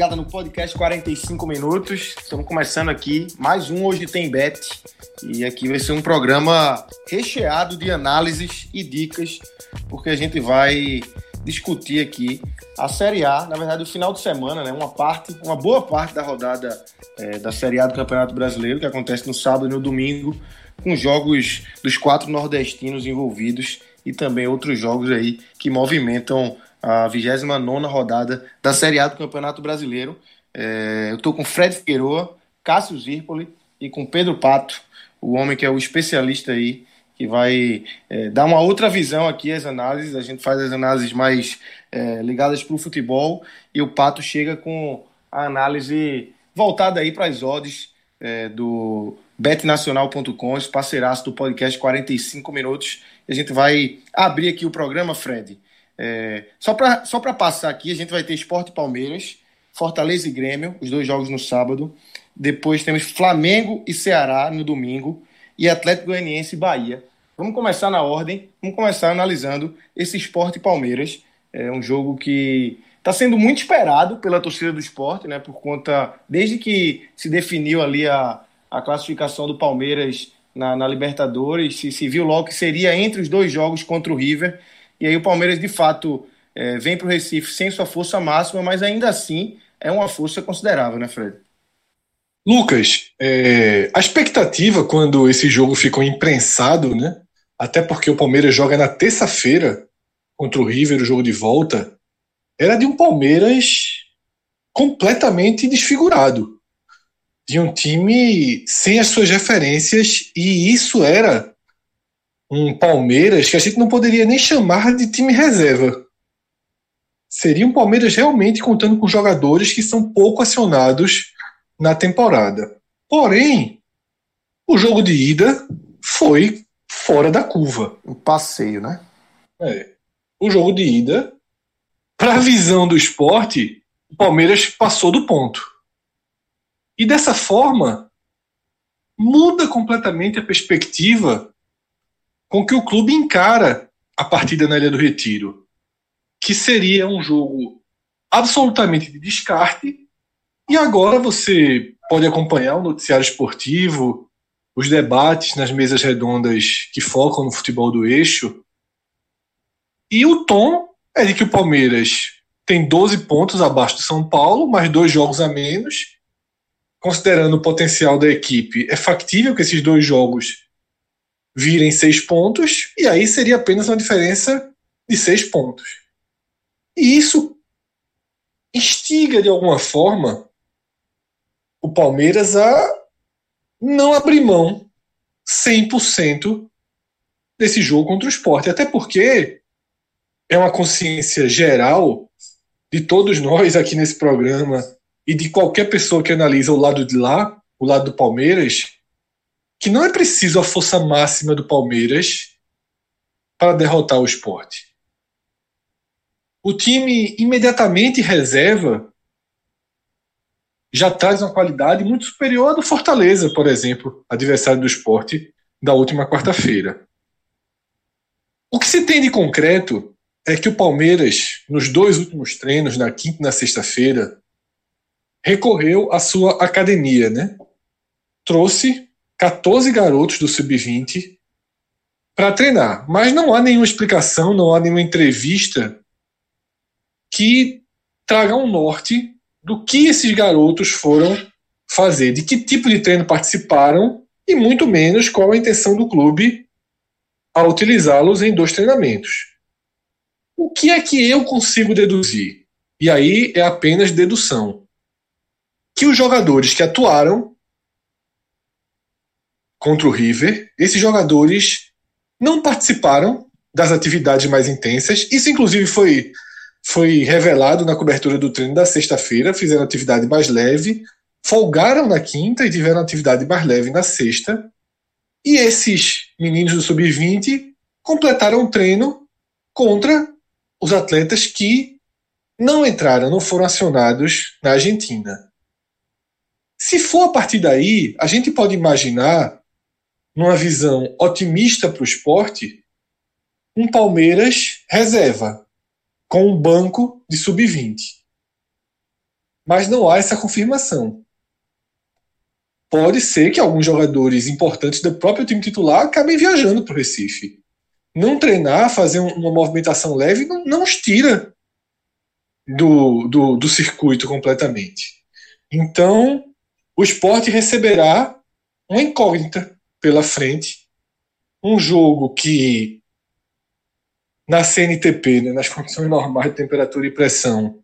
Ligada no podcast 45 minutos. Estamos começando aqui mais um Hoje Tem Bet. E aqui vai ser um programa recheado de análises e dicas, porque a gente vai discutir aqui a Série A, na verdade, o final de semana, né? Uma parte, uma boa parte da rodada é, da Série A do Campeonato Brasileiro, que acontece no sábado e no domingo, com jogos dos quatro nordestinos envolvidos e também outros jogos aí que movimentam a 29 rodada da Série A do Campeonato Brasileiro. É, eu estou com Fred Figueroa, Cássio Zirpoli e com Pedro Pato, o homem que é o especialista aí, que vai é, dar uma outra visão aqui às análises. A gente faz as análises mais é, ligadas para o futebol e o Pato chega com a análise voltada aí para as odds é, do betnacional.com, parceiraço do podcast 45 minutos. A gente vai abrir aqui o programa, Fred. É, só para só passar aqui, a gente vai ter Esporte Palmeiras, Fortaleza e Grêmio, os dois jogos no sábado. Depois temos Flamengo e Ceará no domingo. E Atlético Goianiense e Bahia. Vamos começar na ordem. Vamos começar analisando esse Esporte Palmeiras. É um jogo que está sendo muito esperado pela torcida do esporte, né? Por conta. Desde que se definiu ali a, a classificação do Palmeiras na, na Libertadores, se, se viu logo que seria entre os dois jogos contra o River. E aí o Palmeiras, de fato, é, vem para o Recife sem sua força máxima, mas ainda assim é uma força considerável, né, Fred? Lucas, é, a expectativa quando esse jogo ficou imprensado, né? Até porque o Palmeiras joga na terça-feira contra o River, o jogo de volta, era de um Palmeiras completamente desfigurado. De um time sem as suas referências, e isso era um Palmeiras que a gente não poderia nem chamar de time reserva. Seria um Palmeiras realmente contando com jogadores que são pouco acionados na temporada. Porém, o jogo de ida foi fora da curva. Um passeio, né? É. O jogo de ida, para a visão do esporte, o Palmeiras passou do ponto. E dessa forma, muda completamente a perspectiva com que o clube encara a partida na Ilha do Retiro, que seria um jogo absolutamente de descarte. E agora você pode acompanhar o noticiário esportivo, os debates nas mesas redondas que focam no futebol do eixo. E o tom é de que o Palmeiras tem 12 pontos abaixo do São Paulo, mais dois jogos a menos. Considerando o potencial da equipe, é factível que esses dois jogos virem seis pontos, e aí seria apenas uma diferença de seis pontos. E isso instiga, de alguma forma, o Palmeiras a não abrir mão 100% desse jogo contra o esporte. Até porque é uma consciência geral de todos nós aqui nesse programa e de qualquer pessoa que analisa o lado de lá, o lado do Palmeiras, que não é preciso a força máxima do Palmeiras para derrotar o esporte. O time imediatamente reserva já traz uma qualidade muito superior à do Fortaleza, por exemplo, adversário do esporte da última quarta-feira. O que se tem de concreto é que o Palmeiras, nos dois últimos treinos, na quinta e na sexta-feira, recorreu à sua academia, né? Trouxe 14 garotos do sub-20 para treinar. Mas não há nenhuma explicação, não há nenhuma entrevista que traga um norte do que esses garotos foram fazer, de que tipo de treino participaram e muito menos qual a intenção do clube a utilizá-los em dois treinamentos. O que é que eu consigo deduzir? e aí é apenas dedução, que os jogadores que atuaram contra o River, esses jogadores não participaram das atividades mais intensas. Isso, inclusive, foi, foi revelado na cobertura do treino da sexta-feira. Fizeram atividade mais leve, folgaram na quinta e tiveram atividade mais leve na sexta. E esses meninos do sub-20 completaram o treino contra os atletas que não entraram, não foram acionados na Argentina. Se for a partir daí, a gente pode imaginar, numa visão otimista para o esporte, um Palmeiras reserva, com um banco de sub-20. Mas não há essa confirmação. Pode ser que alguns jogadores importantes do próprio time titular acabem viajando para o Recife. Não treinar, fazer uma movimentação leve, não, não os tira do, do, do circuito completamente. Então, o esporte receberá uma incógnita pela frente. Um jogo que, na CNTP, né, nas condições normais de temperatura e pressão,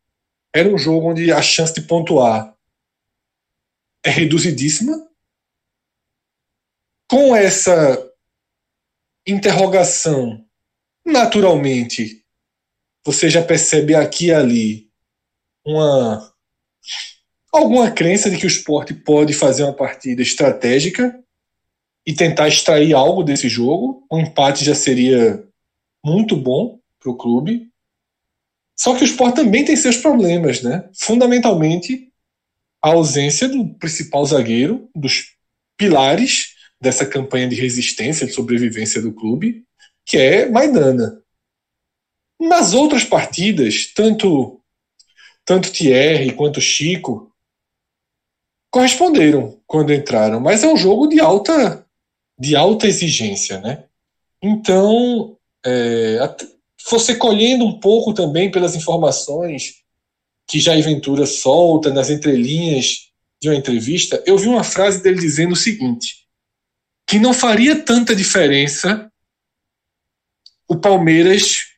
era um jogo onde a chance de pontuar é reduzidíssima. Com essa interrogação, naturalmente, você já percebe aqui e ali uma alguma crença de que o esporte pode fazer uma partida estratégica e tentar extrair algo desse jogo. Um empate já seria muito bom para o clube. Só que o esporte também tem seus problemas, né? Fundamentalmente, a ausência do principal zagueiro, dos pilares dessa campanha de resistência, de sobrevivência do clube, que é Maidana. Nas outras partidas, tanto tanto Thierry quanto Chico corresponderam quando entraram, mas é um jogo de alta de alta exigência, né? Então, é, você colhendo um pouco também pelas informações que Jair Ventura solta nas entrelinhas de uma entrevista, eu vi uma frase dele dizendo o seguinte: que não faria tanta diferença o Palmeiras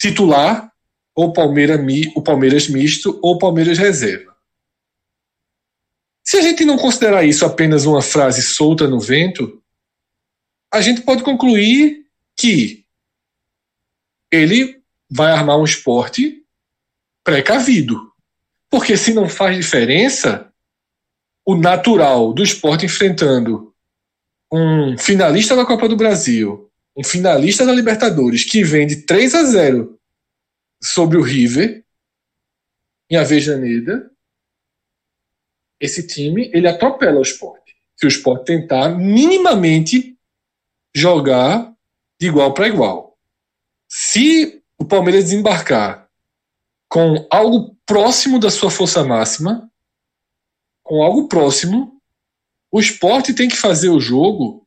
titular ou Palmeiras, o Palmeiras misto ou Palmeiras reserva. Se a gente não considerar isso apenas uma frase solta no vento, a gente pode concluir que ele vai armar um esporte precavido. Porque se não faz diferença, o natural do esporte enfrentando um finalista da Copa do Brasil, um finalista da Libertadores, que vem de 3 a 0 sobre o River, em Avejaneda, esse time ele atropela o esporte. Se o esporte tentar minimamente jogar de igual para igual. Se o Palmeiras desembarcar com algo próximo da sua força máxima, com algo próximo, o esporte tem que fazer o jogo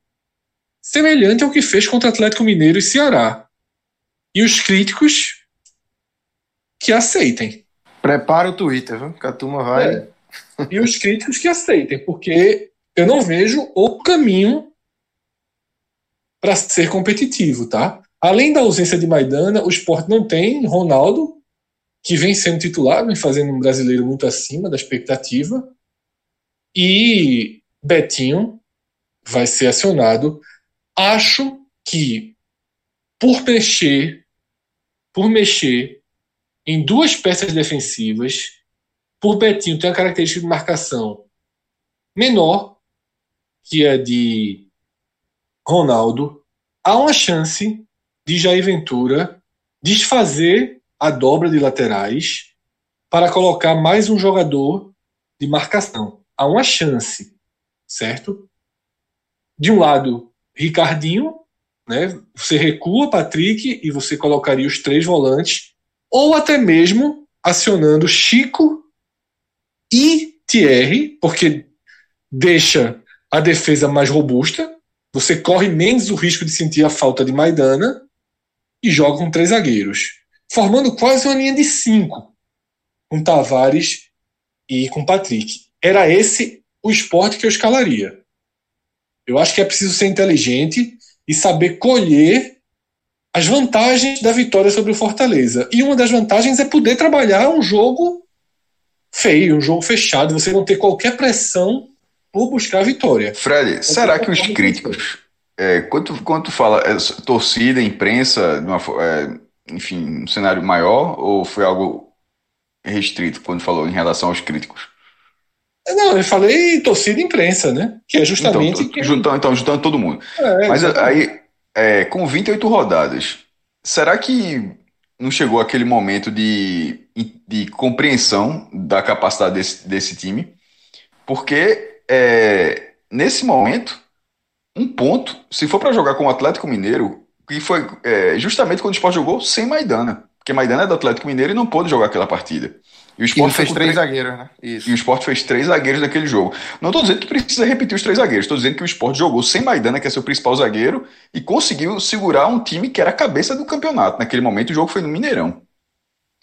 semelhante ao que fez contra Atlético Mineiro e Ceará. E os críticos que aceitem. Prepara o Twitter, viu? que a turma vai. É e os críticos que aceitem, porque eu não vejo o caminho para ser competitivo, tá? Além da ausência de Maidana, o esporte não tem Ronaldo, que vem sendo titular, vem fazendo um brasileiro muito acima da expectativa, e Betinho vai ser acionado. Acho que por mexer, por mexer em duas peças defensivas, por Betinho tem uma característica de marcação menor que a de Ronaldo, há uma chance de Jair Ventura desfazer a dobra de laterais para colocar mais um jogador de marcação. Há uma chance, certo? De um lado, Ricardinho, né? Você recua Patrick e você colocaria os três volantes, ou até mesmo acionando Chico e Thierry, porque deixa a defesa mais robusta, você corre menos o risco de sentir a falta de Maidana e joga com três zagueiros, formando quase uma linha de cinco, com Tavares e com Patrick. Era esse o esporte que eu escalaria. Eu acho que é preciso ser inteligente e saber colher as vantagens da vitória sobre o Fortaleza. E uma das vantagens é poder trabalhar um jogo feio, um jogo fechado, você não ter qualquer pressão por buscar a vitória. Fred, é será que os críticos, é, quando, quando tu fala é, torcida, imprensa, uma, é, enfim, um cenário maior, ou foi algo restrito quando falou em relação aos críticos? Não, eu falei torcida e imprensa, né? Que é justamente. Então, juntando, então, juntando todo mundo. É, Mas aí, é, com 28 rodadas, será que não chegou aquele momento de, de compreensão da capacidade desse, desse time? Porque é, nesse momento, um ponto, se for para jogar com o Atlético Mineiro, que foi é, justamente quando o Sport jogou sem Maidana, porque Maidana é do Atlético Mineiro e não pôde jogar aquela partida. E o Sport fez três zagueiros, né? Isso. E o Sport fez três zagueiros naquele jogo. Não estou dizendo que precisa repetir os três zagueiros, estou dizendo que o Sport jogou sem Maidana, que é seu principal zagueiro, e conseguiu segurar um time que era a cabeça do campeonato. Naquele momento o jogo foi no Mineirão.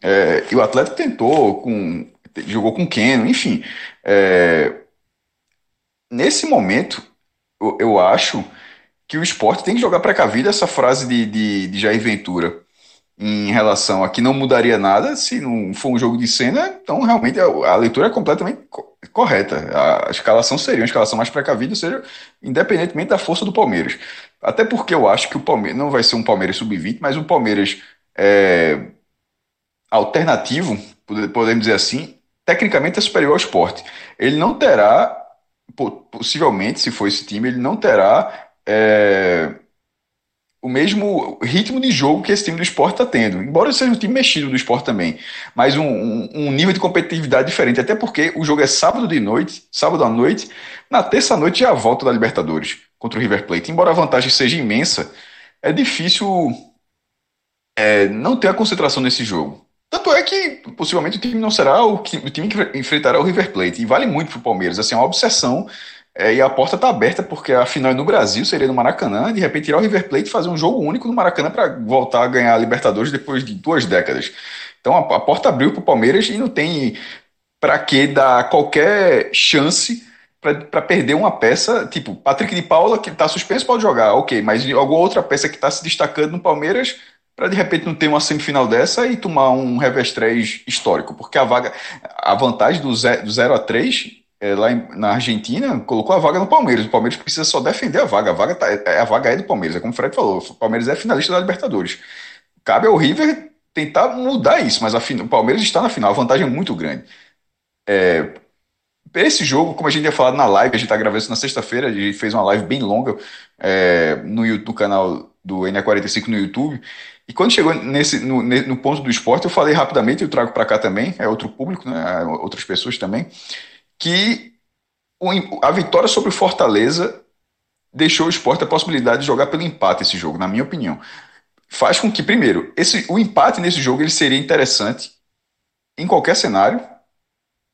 É, e o Atlético tentou, com, jogou com Keno, enfim. É, nesse momento, eu, eu, acho que o esporte tem que jogar precavido essa frase de, de, de Jair Ventura em relação a que não mudaria nada se não for um jogo de cena, então realmente a, a leitura é completamente co correta. A, a, escalação seria uma escalação mais precavida, seja independentemente da força do Palmeiras. Até porque eu acho que o Palmeiras não vai ser um Palmeiras sub-20, mas um Palmeiras é, alternativo, podemos dizer assim, tecnicamente é superior ao esporte. Ele não terá, possivelmente, se for esse time, ele não terá. É, o mesmo ritmo de jogo que esse time do esporte está tendo. Embora seja um time mexido do esporte também. Mas um, um, um, nível de competitividade diferente. Até porque o jogo é sábado de noite, sábado à noite. Na terça-noite é a volta da Libertadores contra o River Plate. Embora a vantagem seja imensa, é difícil é, não ter a concentração nesse jogo. Tanto é que possivelmente o time não será o, o time que enfrentará o River Plate. E vale muito para o Palmeiras. Assim, é uma obsessão é, e a porta está aberta porque a final no Brasil, seria no Maracanã, de repente tirar o River Plate e fazer um jogo único no Maracanã para voltar a ganhar a Libertadores depois de duas décadas. Então a, a porta abriu para o Palmeiras e não tem para que dar qualquer chance para perder uma peça, tipo, Patrick de Paula, que está suspenso, pode jogar, ok, mas alguma outra peça que está se destacando no Palmeiras, para de repente não ter uma semifinal dessa e tomar um revés 3 histórico, porque a vaga, a vantagem do 0 a 3 é, lá em, na Argentina, colocou a vaga no Palmeiras. O Palmeiras precisa só defender a vaga. A vaga, tá, é, a vaga é do Palmeiras, é como o Fred falou. O Palmeiras é finalista da Libertadores. Cabe ao River tentar mudar isso, mas o Palmeiras está na final. A vantagem é muito grande. É, esse jogo, como a gente tinha falado na live, a gente está gravando isso na sexta-feira, a gente fez uma live bem longa é, no, no canal do NA45 no YouTube. E quando chegou nesse, no, no ponto do esporte, eu falei rapidamente, eu trago para cá também, é outro público, né, outras pessoas também que a vitória sobre o Fortaleza deixou o esporte a possibilidade de jogar pelo empate esse jogo, na minha opinião. Faz com que, primeiro, esse, o empate nesse jogo ele seria interessante em qualquer cenário,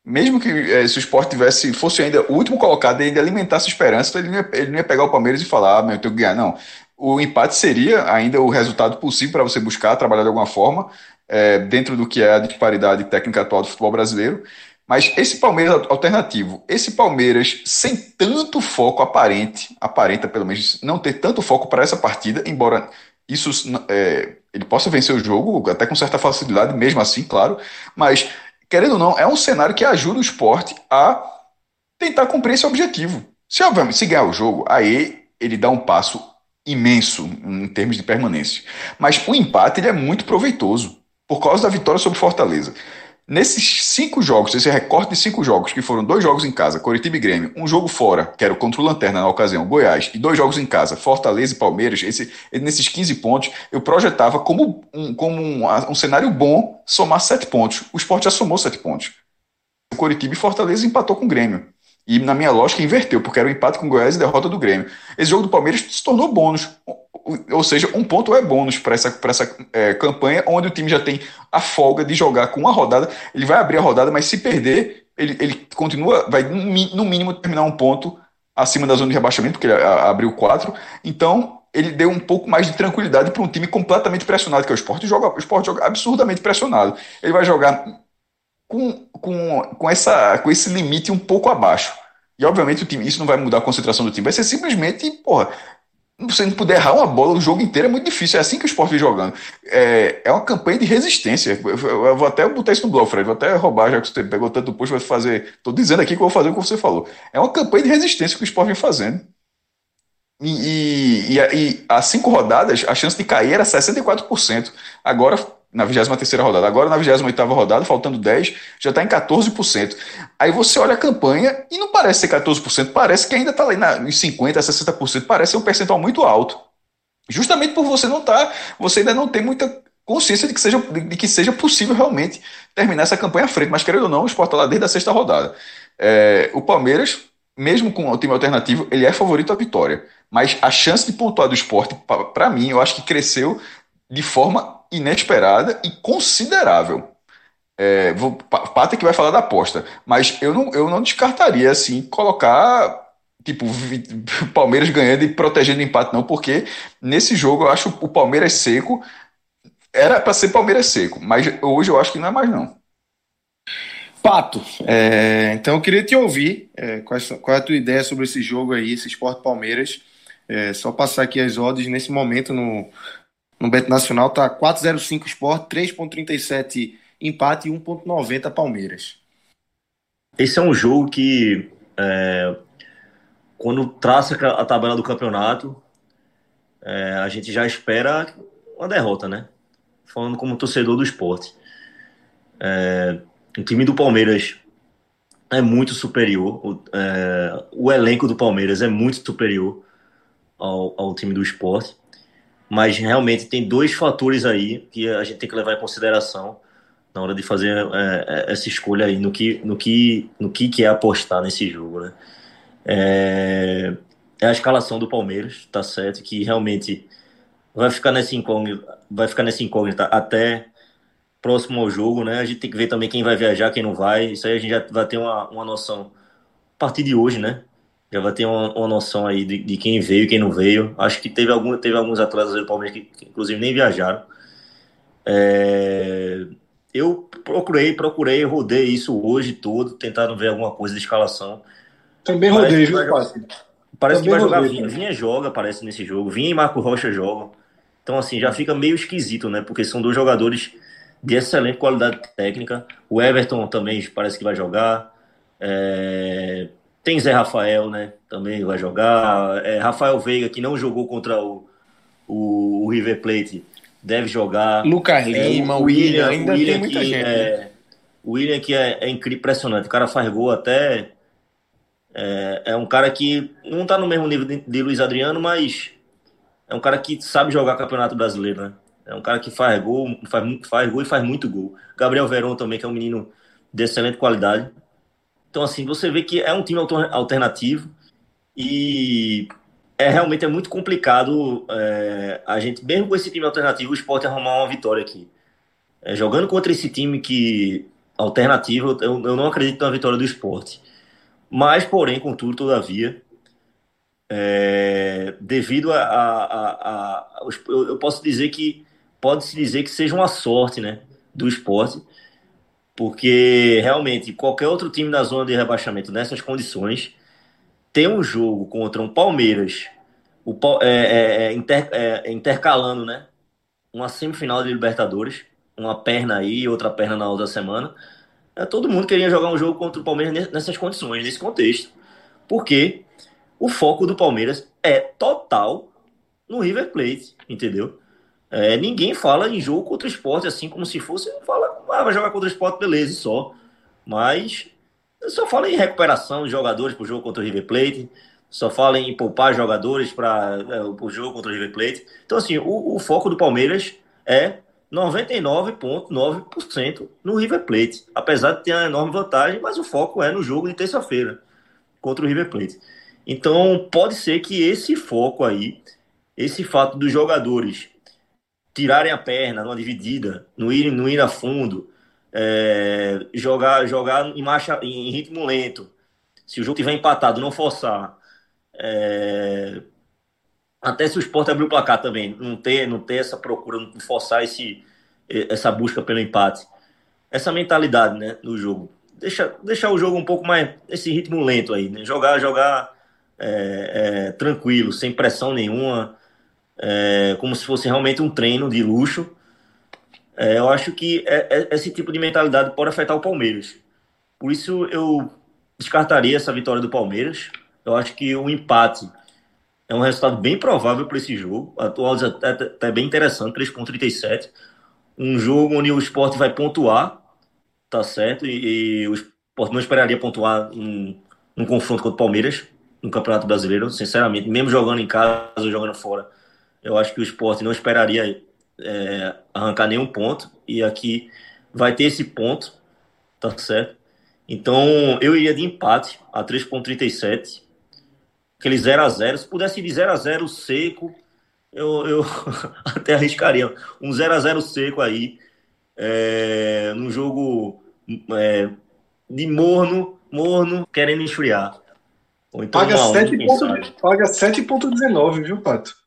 mesmo que é, se o esporte tivesse, fosse ainda o último colocado e ainda alimentasse esperança, então ele não, ia, ele não ia pegar o Palmeiras e falar, ah, meu, eu tenho que ganhar. Não. O empate seria ainda o resultado possível para você buscar trabalhar de alguma forma, é, dentro do que é a disparidade técnica atual do futebol brasileiro. Mas esse Palmeiras alternativo, esse Palmeiras sem tanto foco aparente, aparenta pelo menos não ter tanto foco para essa partida, embora isso é, ele possa vencer o jogo até com certa facilidade, mesmo assim, claro. Mas, querendo ou não, é um cenário que ajuda o esporte a tentar cumprir esse objetivo. Se, obviamente, se ganhar o jogo, aí ele dá um passo imenso em termos de permanência. Mas o empate ele é muito proveitoso por causa da vitória sobre Fortaleza. Nesses cinco jogos, esse recorte de cinco jogos, que foram dois jogos em casa, Coritiba e Grêmio, um jogo fora, que era contra o Lanterna na ocasião, Goiás, e dois jogos em casa, Fortaleza e Palmeiras, esse, nesses 15 pontos, eu projetava como, um, como um, um cenário bom somar sete pontos. O esporte já somou sete pontos. O Coritiba e Fortaleza empatou com o Grêmio. E na minha lógica inverteu, porque era o um empate com o Goiás e derrota do Grêmio. Esse jogo do Palmeiras se tornou bônus ou seja, um ponto é bônus para essa, pra essa é, campanha, onde o time já tem a folga de jogar com uma rodada. Ele vai abrir a rodada, mas se perder, ele, ele continua, vai no mínimo terminar um ponto acima da zona de rebaixamento, porque ele abriu quatro. Então, ele deu um pouco mais de tranquilidade para um time completamente pressionado, que é o esporte. Joga, o esporte joga absurdamente pressionado. Ele vai jogar com, com, com, essa, com esse limite um pouco abaixo. E obviamente o time, isso não vai mudar a concentração do time, vai ser simplesmente, porra, você não puder errar uma bola o jogo inteiro é muito difícil. É assim que o esporte vem jogando. É, é uma campanha de resistência. Eu, eu, vou até botar isso no blog, Fred. Vou até roubar, já que você pegou tanto push, vai fazer. Tô dizendo aqui que eu vou fazer o que você falou. É uma campanha de resistência que o esporte vem fazendo. E, e, e, e cinco rodadas, a chance de cair era 64%. Agora na 23 rodada. Agora, na 28 rodada, faltando 10, já está em 14%. Aí você olha a campanha e não parece ser 14%, parece que ainda está na, em 50%, 60%, parece ser um percentual muito alto. Justamente por você não estar, tá, você ainda não tem muita consciência de que, seja, de que seja possível realmente terminar essa campanha à frente. Mas, querendo ou não, o Sport está lá desde a sexta rodada. É, o Palmeiras, mesmo com o time alternativo, ele é favorito à vitória. Mas a chance de pontuar do esporte, para mim, eu acho que cresceu de forma inesperada e considerável. É, vou, Pata que vai falar da aposta, mas eu não, eu não descartaria assim colocar tipo Palmeiras ganhando e protegendo o empate não, porque nesse jogo eu acho o Palmeiras seco era para ser Palmeiras seco, mas hoje eu acho que não é mais não. Pato, é, então eu queria te ouvir é, qual, é, qual, é a tua ideia sobre esse jogo aí, esse Esporte Palmeiras. É, só passar aqui as odds nesse momento no, no Bet Nacional tá 4,05 Sport, 3,37 empate e 1,90 Palmeiras. Esse é um jogo que, é, quando traça a tabela do campeonato, é, a gente já espera uma derrota, né? Falando como torcedor do esporte. É, o time do Palmeiras é muito superior. O, é, o elenco do Palmeiras é muito superior ao, ao time do esporte mas realmente tem dois fatores aí que a gente tem que levar em consideração na hora de fazer é, é essa escolha aí no que no que no que, é apostar nesse jogo, né? É, é a escalação do Palmeiras, tá certo? Que realmente vai ficar nessa incógnita, vai ficar nessa incógnita até próximo ao jogo, né? A gente tem que ver também quem vai viajar, quem não vai. Isso aí a gente já vai ter uma, uma noção a partir de hoje, né? Já vai ter uma, uma noção aí de, de, quem veio e quem não veio. Acho que teve, algum, teve alguns atletas do Palmeiras que, que inclusive nem viajaram. É, eu procurei, procurei, rodei isso hoje todo, tentando ver alguma coisa de escalação. Também rodei, viu, Parece Também que vai jogar rodei, Vinha. Vinha joga, parece, nesse jogo. Vinha e Marco Rocha jogam. Então, assim, já fica meio esquisito, né? Porque são dois jogadores de excelente qualidade técnica. O Everton também parece que vai jogar. É... Tem Zé Rafael, né? Também vai jogar. É, Rafael Veiga, que não jogou contra o, o, o River Plate, deve jogar. Lucas Lima, é, o William, ainda William tem muita que, gente. É, né? O William que é, é impressionante. O cara faz gol até. É, é um cara que não está no mesmo nível de, de Luiz Adriano, mas é um cara que sabe jogar campeonato brasileiro, né? É um cara que faz gol, faz, faz gol e faz muito gol. Gabriel Veron também, que é um menino de excelente qualidade. Então, assim, você vê que é um time alternativo e é realmente é muito complicado é, a gente, mesmo com esse time alternativo, o esporte arrumar uma vitória aqui. É, jogando contra esse time que alternativo, eu, eu não acredito na vitória do esporte. Mas, porém, contudo, todavia, é, devido a, a, a, a eu, eu posso dizer que pode-se dizer que seja uma sorte né, do esporte porque realmente qualquer outro time da zona de rebaixamento nessas condições tem um jogo contra um Palmeiras, o, é, é, é, inter, é, intercalando, né? Uma semifinal de Libertadores, uma perna aí outra perna na outra semana. É, todo mundo queria jogar um jogo contra o Palmeiras nessas condições, nesse contexto. Porque o foco do Palmeiras é total no River Plate, entendeu? É, ninguém fala em jogo contra o esporte assim como se fosse. Ah, vai jogar contra o esporte, beleza, e só. Mas só fala em recuperação de jogadores para o jogo contra o River Plate. Só fala em poupar jogadores para é, o jogo contra o River Plate. Então, assim, o, o foco do Palmeiras é 99,9% no River Plate. Apesar de ter uma enorme vantagem, mas o foco é no jogo de terça-feira contra o River Plate. Então, pode ser que esse foco aí, esse fato dos jogadores tirarem a perna numa dividida, não ir, não ir a fundo, é, jogar, jogar em marcha, em ritmo lento. Se o jogo tiver empatado, não forçar. É, até se o esporte abrir o placar também, não ter, não ter essa procura, não forçar esse, essa busca pelo empate. Essa mentalidade né, no jogo. Deixa, deixar o jogo um pouco mais esse ritmo lento aí, né? Jogar, jogar é, é, tranquilo, sem pressão nenhuma, é, como se fosse realmente um treino de luxo. É, eu acho que é, esse tipo de mentalidade pode afetar o Palmeiras. Por isso eu descartaria essa vitória do Palmeiras. Eu acho que o empate é um resultado bem provável para esse jogo. Atual até, até bem interessante, 3,37. Um jogo onde o esporte vai pontuar, tá certo? E, e o esporte não esperaria pontuar num, num confronto contra o Palmeiras no Campeonato Brasileiro, sinceramente, mesmo jogando em casa ou jogando fora. Eu acho que o esporte não esperaria é, arrancar nenhum ponto. E aqui vai ter esse ponto, tá certo? Então eu iria de empate a 3,37 aquele 0 a 0 Se pudesse ir de 0 a 0 seco, eu, eu até arriscaria. Um 0 a 0 seco aí, é, num jogo é, de morno, morno, querendo esfriar. Ou então paga 7,19, viu, Pato?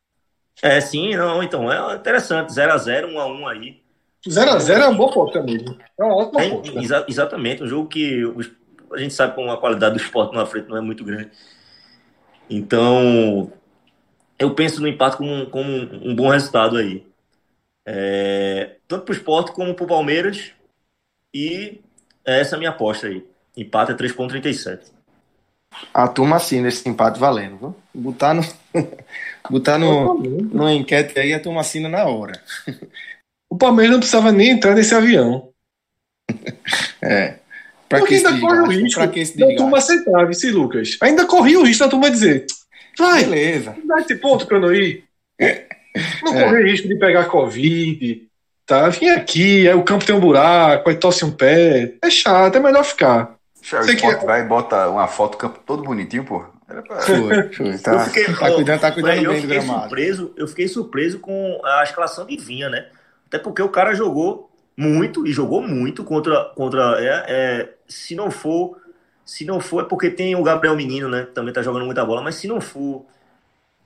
É, sim, não, então, é interessante. 0x0, 1x1 aí. 0x0 é uma boa porta mesmo. É uma ótima é, Exa exatamente, um jogo que a gente sabe como a qualidade do esporte na frente não é muito grande. Então, eu penso no empate como, como um bom resultado aí. É, tanto para o esporte como para o Palmeiras. E essa é a minha aposta aí. Empate é 3,37. A turma assim nesse empate valendo, viu? Botar no. botar no, no enquete aí, a turma assina na hora. O Palmeiras não precisava nem entrar nesse avião. é. Pra Porque ainda corre o risco pra que esse da turma aceitar, vice Lucas. Ainda corria o risco da turma dizer: vai, beleza. Dá esse ponto pra eu não ir. Não é. correr risco de pegar Covid, tá? Vim aqui, aí o campo tem um buraco, aí tosse um pé. É chato, é melhor ficar. Você que... vai e bota uma foto do campo todo bonitinho, pô. Era pra... Foi, foi. Tá, fiquei, tá cuidando, tá cuidando eu bem do gramado. Surpreso, eu fiquei surpreso com a escalação de Vinha, né? Até porque o cara jogou muito e jogou muito contra contra é, é, se não for se não for é porque tem o Gabriel Menino né que também tá jogando muita bola mas se não for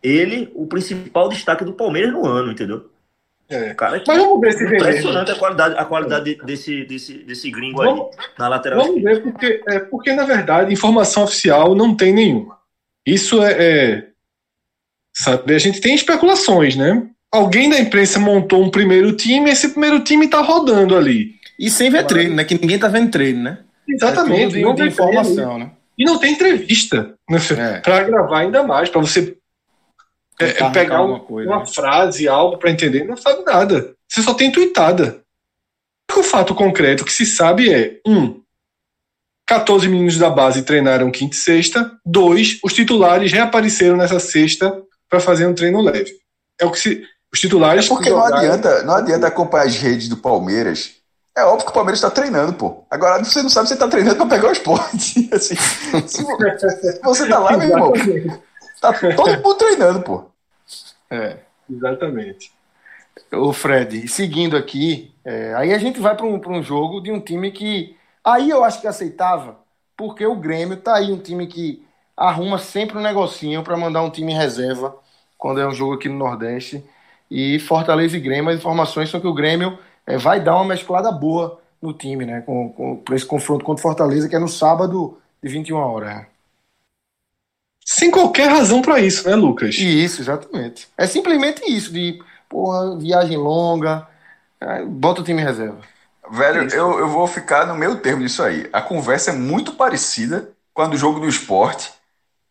ele o principal destaque do Palmeiras no ano entendeu é. cara que, mas vamos ver se impressionante a qualidade a qualidade desse desse desse gringo vamos, aí na lateral vamos ver porque é porque na verdade informação oficial não tem nenhuma isso é, é sabe a gente tem especulações né alguém da imprensa montou um primeiro time e esse primeiro time tá rodando ali. E sem ver treino, né? Que ninguém tá vendo treino, né? Exatamente. É não tem informação, né? E não tem entrevista né? É. para gravar ainda mais, para você é, pegar um, coisa, uma né? frase, algo para entender, não sabe nada. Você só tem tweetada. O fato concreto que se sabe é: um, 14 meninos da base treinaram quinta e sexta. Dois, os titulares reapareceram nessa sexta para fazer um treino leve. É o que se os titulares. É porque não adianta, não adianta acompanhar as redes do Palmeiras. É óbvio que o Palmeiras está treinando, pô. Agora você não sabe se você está treinando para pegar o esporte. Assim, se você tá lá, meu irmão. Tá todo mundo treinando, pô. É. Exatamente. O Fred, seguindo aqui, é, aí a gente vai para um, um jogo de um time que. Aí eu acho que aceitava, porque o Grêmio tá aí, um time que arruma sempre um negocinho para mandar um time em reserva quando é um jogo aqui no Nordeste. E Fortaleza e Grêmio, as informações são que o Grêmio é, vai dar uma mesclada boa no time, né? Com, com, esse confronto contra Fortaleza, que é no sábado de 21 horas. Sem qualquer razão para isso, né, Lucas? Isso, exatamente. É simplesmente isso, de porra, viagem longa, é, bota o time em reserva. Velho, eu, eu vou ficar no meio termo disso aí. A conversa é muito parecida com a do jogo do esporte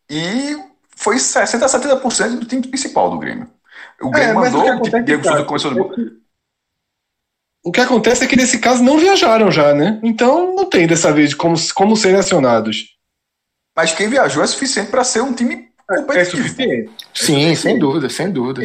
e foi 60% a 70% do time principal do Grêmio. O Grêmio é, mandou, o, o Diego Souza começou no... É o que acontece é que nesse caso não viajaram já, né? Então não tem dessa vez como, como serem acionados. Mas quem viajou é suficiente para ser um time é, competitivo. É suficiente. Sim, sem dúvida, sem dúvida.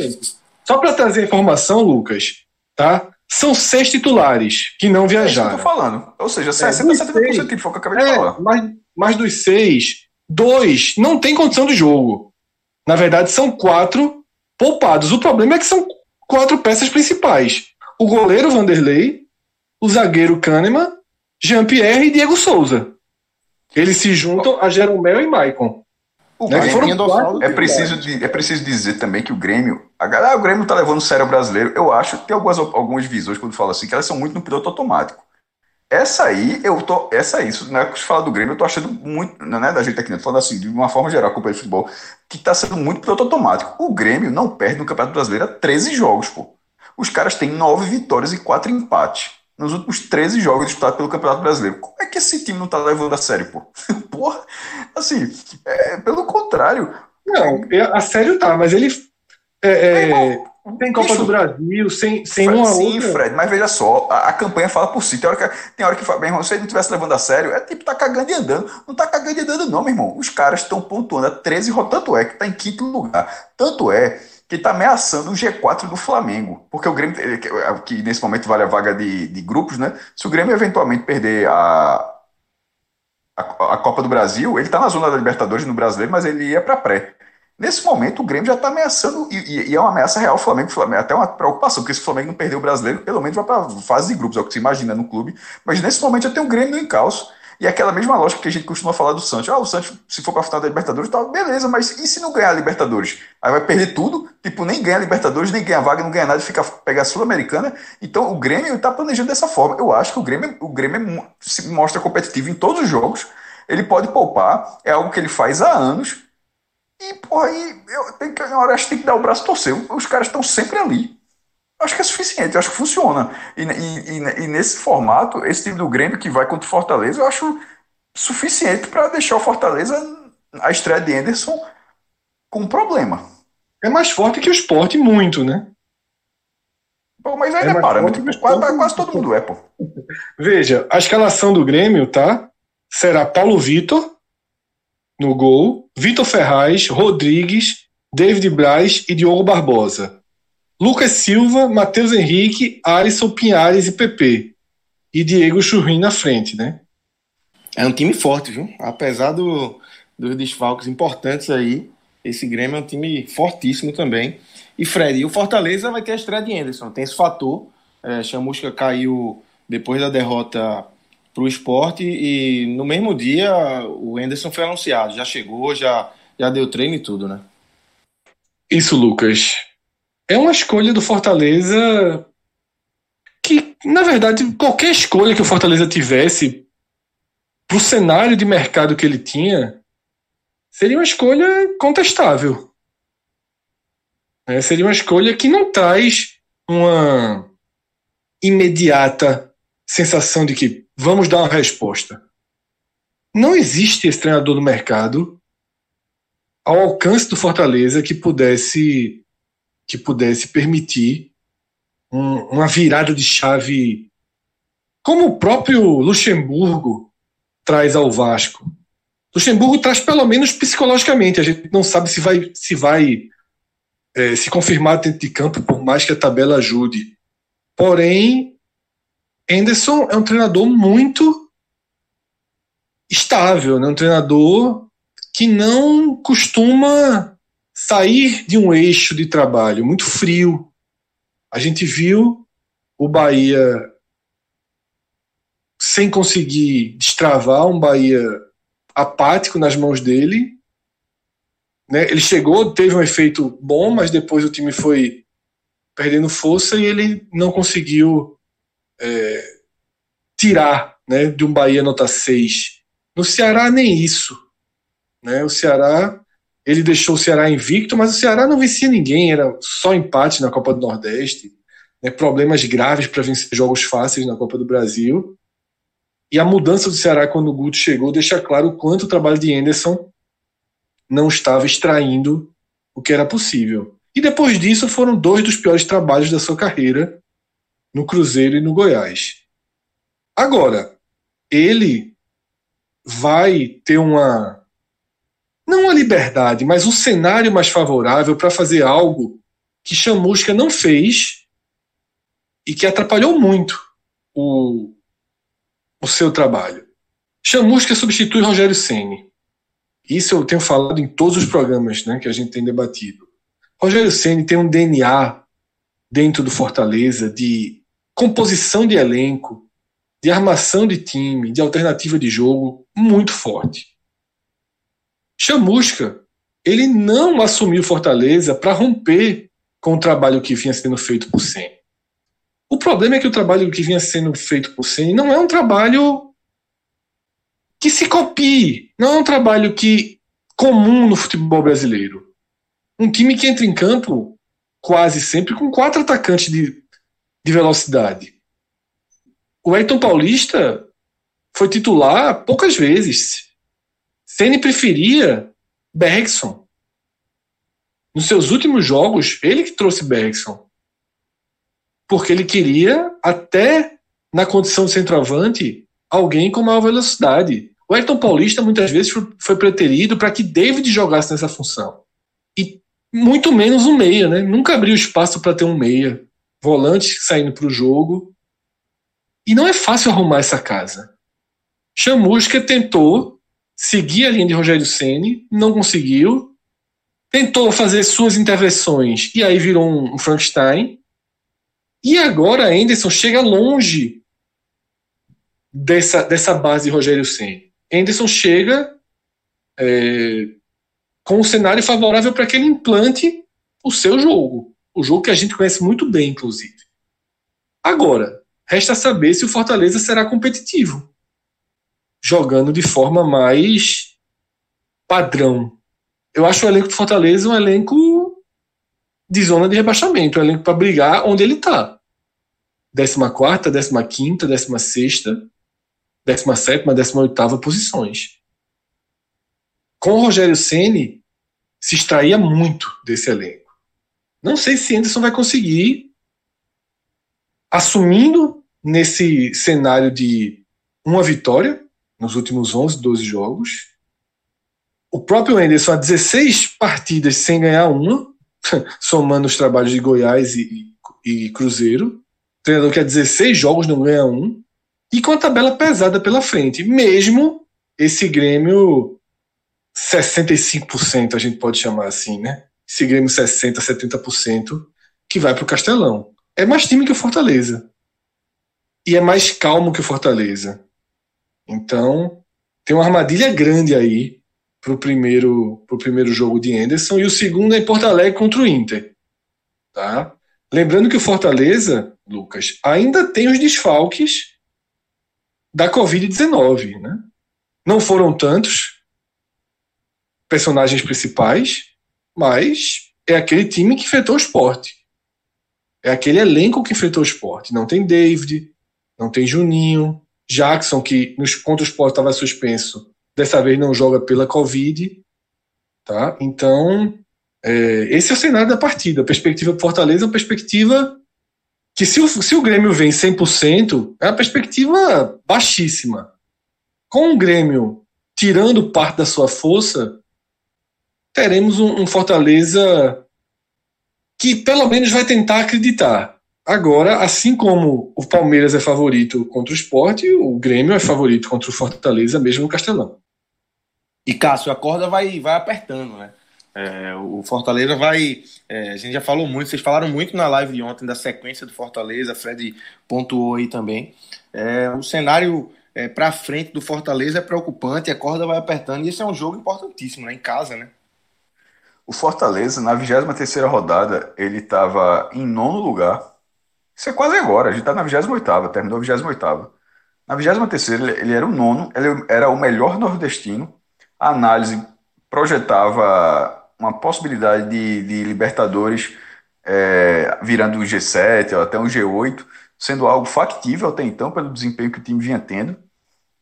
Só para trazer informação, Lucas, tá? São seis titulares que não viajaram. É isso que eu tô falando. Ou seja, 60 é, 70% tipo, foi o que eu acabei de é, falar. Mas, mas dos seis, dois não tem condição de jogo. Na verdade, são quatro poupados. O problema é que são quatro peças principais: o goleiro Vanderlei, o zagueiro Kahneman, Jean-Pierre e Diego Souza. Eles se juntam a Jeromel e Maicon. O né? Grêmio, é, preciso de, é preciso dizer também que o Grêmio. A galera, ah, o Grêmio tá levando sério o brasileiro. Eu acho que tem algumas, algumas visões, quando fala assim, que elas são muito no piloto automático. Essa aí, eu tô. Essa aí, isso, né, você fala do Grêmio, eu tô achando muito, né, da gente aqui, né, falando assim, de uma forma geral, com o futebol, que tá sendo muito piloto automático. O Grêmio não perde no Campeonato Brasileiro há 13 jogos, pô. Os caras têm 9 vitórias e 4 empates nos últimos 13 jogos disputados pelo Campeonato Brasileiro. Como é que esse time não tá levando a sério, pô? Porra, assim, é, pelo contrário. Não, a sério tá, mas ele. É, é, tem Copa do Brasil, sem, sem Fred, uma sim, outra. Fred, mas veja só, a, a, campanha fala por si. Tem hora que, tem hora que fala, meu irmão, se ele não estivesse levando a sério, é tipo, tá cagando e andando. Não tá cagando e andando, não, meu irmão. Os caras estão pontuando a 13, tanto é que tá em quinto lugar. Tanto é que está ameaçando o G4 do Flamengo. Porque o Grêmio, que nesse momento vale a vaga de, de grupos, né? Se o Grêmio eventualmente perder a, a, a Copa do Brasil, ele está na zona da Libertadores no brasileiro, mas ele ia para pré. Nesse momento, o Grêmio já está ameaçando, e, e, é uma ameaça real o Flamengo, Flamengo, até uma preocupação, porque se o Flamengo não perder o brasileiro, pelo menos vai para a fase de grupos, é o que se imagina no clube. Mas nesse momento já tem o Grêmio no encalço. E é aquela mesma lógica que a gente costuma falar do Santos. Ah, o Santos, se for para a final da Libertadores, tá, beleza, mas e se não ganhar a Libertadores? Aí vai perder tudo, tipo, nem ganha a Libertadores, nem ganha a vaga, não ganha nada, fica pegar a Sul-Americana. Então o Grêmio está planejando dessa forma. Eu acho que o Grêmio, o Grêmio se mostra competitivo em todos os jogos. Ele pode poupar, é algo que ele faz há anos. E, porra, aí eu tenho que, hora, acho que tem que dar o braço torcer. Os caras estão sempre ali acho que é suficiente, acho que funciona. E, e, e, nesse formato, esse time do Grêmio que vai contra o Fortaleza, eu acho suficiente para deixar o Fortaleza, a estreia de Anderson, com um problema. É mais forte que o esporte, muito, né? Pô, mas ainda é, é parâmetro, quase, quase todo mundo é, pô. Veja, a escalação do Grêmio, tá? Será Paulo Vitor no gol, Vitor Ferraz, Rodrigues, David Braz e Diogo Barbosa. Lucas Silva, Matheus Henrique, Alisson Pinhares e PP. E Diego Churrin na frente, né? É um time forte, viu? Apesar do, dos desfalques importantes aí, esse Grêmio é um time fortíssimo também. E Fred, e o Fortaleza vai ter a estreia de Anderson, tem esse fator. É, Chamusca caiu depois da derrota para o esporte e no mesmo dia o Anderson foi anunciado, já chegou, já, já deu treino e tudo, né? Isso, Lucas é uma escolha do Fortaleza que, na verdade, qualquer escolha que o Fortaleza tivesse para o cenário de mercado que ele tinha seria uma escolha contestável. É, seria uma escolha que não traz uma imediata sensação de que vamos dar uma resposta. Não existe esse treinador no mercado ao alcance do Fortaleza que pudesse que pudesse permitir um, uma virada de chave, como o próprio Luxemburgo traz ao Vasco. Luxemburgo traz pelo menos psicologicamente. A gente não sabe se vai se vai é, se confirmar dentro de campo, por mais que a tabela ajude. Porém, Anderson é um treinador muito estável, né? um treinador que não costuma sair de um eixo de trabalho muito frio. A gente viu o Bahia sem conseguir destravar, um Bahia apático nas mãos dele. Né? Ele chegou, teve um efeito bom, mas depois o time foi perdendo força e ele não conseguiu é, tirar né, de um Bahia nota 6. No Ceará, nem isso. Né? O Ceará ele deixou o Ceará invicto, mas o Ceará não vencia ninguém, era só empate na Copa do Nordeste, né, problemas graves para vencer jogos fáceis na Copa do Brasil. E a mudança do Ceará quando o Guto chegou deixa claro o quanto o trabalho de Anderson não estava extraindo o que era possível. E depois disso foram dois dos piores trabalhos da sua carreira no Cruzeiro e no Goiás. Agora, ele vai ter uma não a liberdade, mas um cenário mais favorável para fazer algo que Chamusca não fez e que atrapalhou muito o, o seu trabalho. Chamusca substitui Rogério Ceni. Isso eu tenho falado em todos os programas né, que a gente tem debatido. Rogério Ceni tem um DNA dentro do Fortaleza de composição de elenco, de armação de time, de alternativa de jogo muito forte. Chamusca, ele não assumiu Fortaleza para romper com o trabalho que vinha sendo feito por Senna. O problema é que o trabalho que vinha sendo feito por Ceni não é um trabalho que se copie, não é um trabalho que comum no futebol brasileiro. Um time que entra em campo quase sempre com quatro atacantes de, de velocidade. O Ayrton Paulista foi titular poucas vezes. Ceni preferia Bergson. Nos seus últimos jogos, ele que trouxe Bergson porque ele queria, até na condição de centroavante, alguém com maior velocidade. O Ayrton Paulista muitas vezes foi preterido para que David jogasse nessa função. E muito menos um meia, né? Nunca abriu espaço para ter um meia. Volante saindo para o jogo. E não é fácil arrumar essa casa. Chamusca tentou seguir a linha de Rogério Ceni, não conseguiu. Tentou fazer suas intervenções e aí virou um Frankenstein. E agora Anderson chega longe dessa, dessa base de Rogério Senna. Anderson chega é, com um cenário favorável para que ele implante o seu jogo. O jogo que a gente conhece muito bem, inclusive. Agora, resta saber se o Fortaleza será competitivo, jogando de forma mais padrão. Eu acho o elenco do Fortaleza um elenco de zona de rebaixamento, um elenco para brigar onde ele está. 14, 15, 16, 17, 18 posições. Com o Rogério Ceni se extraía muito desse elenco. Não sei se Anderson vai conseguir, assumindo nesse cenário de uma vitória nos últimos 11, 12 jogos. O próprio Anderson, há 16 partidas sem ganhar uma, somando os trabalhos de Goiás e, e Cruzeiro. Treinador que há 16 jogos não ganha um. E com a tabela pesada pela frente. Mesmo esse Grêmio 65%, a gente pode chamar assim, né? Esse Grêmio 60%, 70% que vai para o Castelão. É mais time que o Fortaleza. E é mais calmo que o Fortaleza. Então, tem uma armadilha grande aí para o primeiro, pro primeiro jogo de Anderson e o segundo é em Porto Alegre contra o Inter. Tá? Lembrando que o Fortaleza, Lucas, ainda tem os desfalques da Covid-19. Né? Não foram tantos personagens principais, mas é aquele time que enfrentou o esporte. É aquele elenco que enfrentou o esporte. Não tem David, não tem Juninho, Jackson, que nos contra o estava suspenso, dessa vez não joga pela Covid. Tá? Então, é, esse é o cenário da partida. A perspectiva Fortaleza é uma perspectiva que, se o, se o Grêmio vem 100%, é uma perspectiva baixíssima. Com o Grêmio tirando parte da sua força, teremos um, um Fortaleza que pelo menos vai tentar acreditar. Agora, assim como o Palmeiras é favorito contra o esporte, o Grêmio é favorito contra o Fortaleza, mesmo no Castelão. E Cássio, a corda vai, vai apertando, né? É, o Fortaleza vai. É, a gente já falou muito, vocês falaram muito na live de ontem da sequência do Fortaleza, Fred pontuou aí também. É, o cenário é, para frente do Fortaleza é preocupante, a corda vai apertando, e esse é um jogo importantíssimo, né? Em casa, né? O Fortaleza, na 23 rodada, ele estava em nono lugar. Isso é quase agora, a gente está na 28, terminou a 28. Na 23, ele era o nono, ele era o melhor nordestino a análise projetava uma possibilidade de, de Libertadores é, virando o G7 ou até um G8, sendo algo factível até então pelo desempenho que o time vinha tendo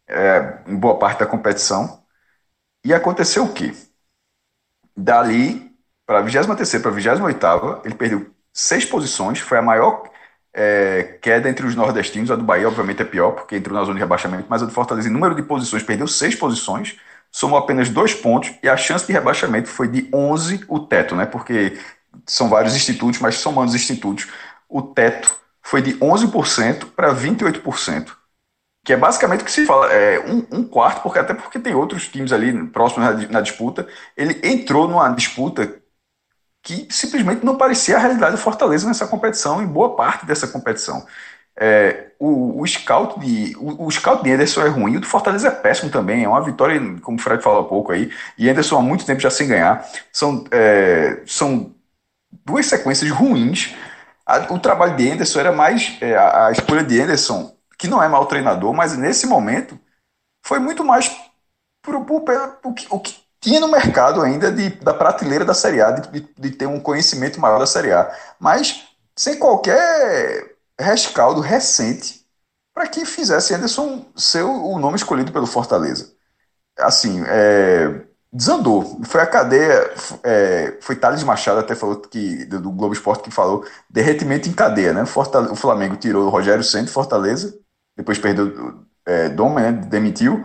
é, em boa parte da competição. E aconteceu o quê? Dali para a 23 para a 28 ele perdeu seis posições, foi a maior é, queda entre os nordestinos. A do Bahia, obviamente, é pior, porque entrou na zona de rebaixamento, mas a do Fortaleza, em número de posições, perdeu seis posições somou apenas dois pontos e a chance de rebaixamento foi de 11 o teto, né? Porque são vários institutos, mas somando os institutos, o teto foi de 11% para 28%. Que é basicamente o que se fala, é um, um, quarto, porque até porque tem outros times ali próximos na, na disputa. Ele entrou numa disputa que simplesmente não parecia a realidade do Fortaleza nessa competição, em boa parte dessa competição. É, o, o, scout de o, o, scout de Anderson é ruim, o do Fortaleza é péssimo também, é uma vitória, como o Fred falou há pouco aí, e Anderson há muito tempo já sem ganhar. São, é, são duas sequências ruins. a, o trabalho de Anderson era mais é, a, a, escolha de Anderson, que não é mau treinador, mas nesse momento foi muito mais por, por, por, o, que, o que tinha no mercado ainda de, da prateleira da Série A, de, de, ter um conhecimento maior da Série A, mas sem qualquer rescaldo recente para que fizesse Anderson ser o nome escolhido pelo Fortaleza. Assim, é, desandou. Foi a cadeia, é, foi Thales Machado até falou que do Globo Esporte que falou derretimento em cadeia, né? o Flamengo tirou o Rogério Santos Fortaleza, depois perdeu é, Dom, né? Demitiu.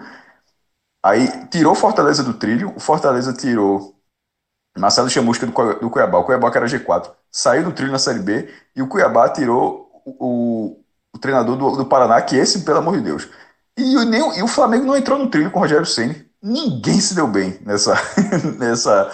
Aí tirou Fortaleza do trilho, o Fortaleza tirou Marcelo Chamusca do, do Cuiabá, o Cuiabá que era G4, saiu do trilho na Série B e o Cuiabá tirou o, o, o treinador do, do, Paraná, que esse, pelo amor de Deus. E, nem, e o Flamengo não entrou no trilho com o Rogério Senna. Ninguém se deu bem nessa, nessa,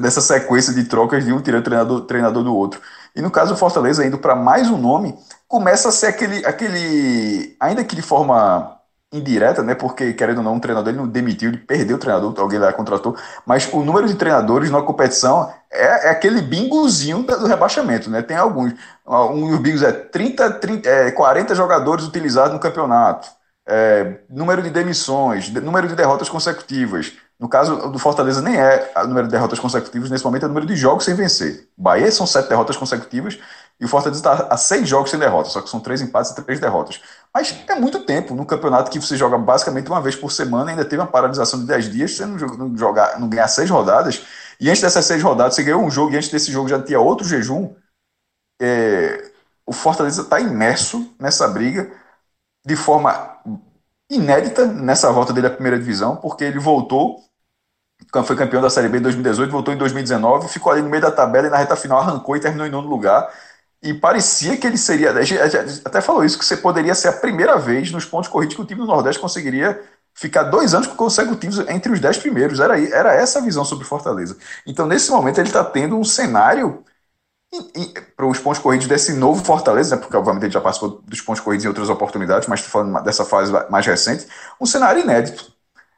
nessa sequência de trocas de um tirando treinador, treinador do outro. E no caso do Fortaleza, indo para mais um nome, começa a ser aquele, aquele ainda que de forma indireta, né? Porque, querendo ou não, um treinador ele não demitiu, ele perdeu o treinador, alguém lá contratou, mas o número de treinadores na competição é, é aquele bingozinho do rebaixamento, né? Tem alguns. Um dos bingos é 30, 30 é, 40 jogadores utilizados no campeonato. É, número de demissões, de, número de derrotas consecutivas. No caso do Fortaleza, nem é o número de derrotas consecutivas, nesse momento é o número de jogos sem vencer. Bahia são sete derrotas consecutivas e o Fortaleza está a seis jogos sem derrotas, só que são três empates e três derrotas. Mas é muito tempo no campeonato que você joga basicamente uma vez por semana, ainda teve uma paralisação de dez dias, você não, jogar, não ganhar seis rodadas, e antes dessas seis rodadas você ganhou um jogo, e antes desse jogo já tinha outro jejum. É, o Fortaleza está imerso nessa briga de forma inédita nessa volta dele à primeira divisão, porque ele voltou, foi campeão da Série B em 2018, voltou em 2019, ficou ali no meio da tabela e na reta final arrancou e terminou em nono lugar. E parecia que ele seria. Até falou isso, que você poderia ser a primeira vez nos pontos corridos que o time do Nordeste conseguiria ficar dois anos consecutivos entre os dez primeiros. Era, era essa a visão sobre Fortaleza. Então, nesse momento, ele está tendo um cenário para os pontos corridos desse novo Fortaleza, né, porque obviamente ele já participou dos pontos corridos em outras oportunidades, mas estou falando dessa fase mais recente, um cenário inédito.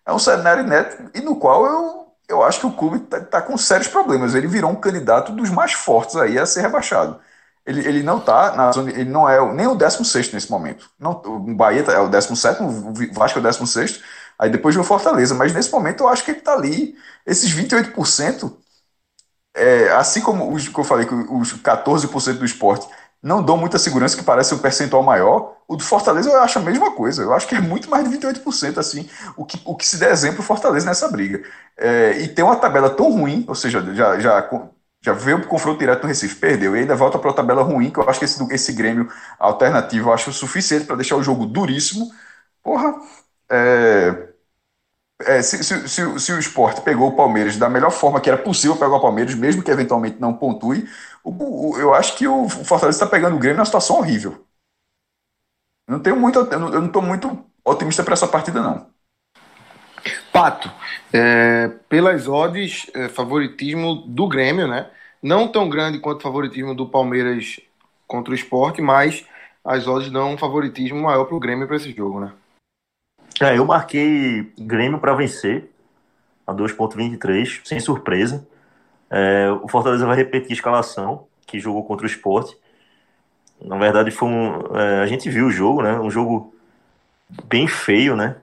É um cenário inédito e no qual eu, eu acho que o clube está tá com sérios problemas. Ele virou um candidato dos mais fortes aí a ser rebaixado. Ele, ele não está na zona, ele não é nem o 16 nesse momento. Não, o Bahia tá, é o 17, o Vasco é o 16, aí depois vem o Fortaleza, mas nesse momento eu acho que ele está ali, esses 28%, é, assim como os que eu falei, que os 14% do esporte não dão muita segurança, que parece um percentual maior, o do Fortaleza eu acho a mesma coisa. Eu acho que é muito mais de 28%, assim, o que, o que se der exemplo Fortaleza nessa briga. É, e tem uma tabela tão ruim, ou seja, já, já já veio para o confronto direto no Recife, perdeu, e ainda volta para a tabela ruim, que eu acho que esse, esse Grêmio alternativo eu acho o suficiente para deixar o jogo duríssimo. Porra, é, é, se, se, se, se, o esporte pegou o Palmeiras da melhor forma que era possível pegar o Palmeiras, mesmo que eventualmente não pontue, o, o, eu acho que o Fortaleza está pegando o Grêmio numa situação horrível. Não tenho muito, eu não estou muito otimista para essa partida, não. Pato, é, pelas odds, é, favoritismo do Grêmio, né? Não tão grande quanto o favoritismo do Palmeiras contra o esporte, mas as odds dão um favoritismo maior para o Grêmio para esse jogo, né? É, eu marquei Grêmio para vencer a 2,23, sem surpresa. É, o Fortaleza vai repetir a escalação que jogou contra o esporte. Na verdade, foi um, é, a gente viu o jogo, né? Um jogo bem feio, né?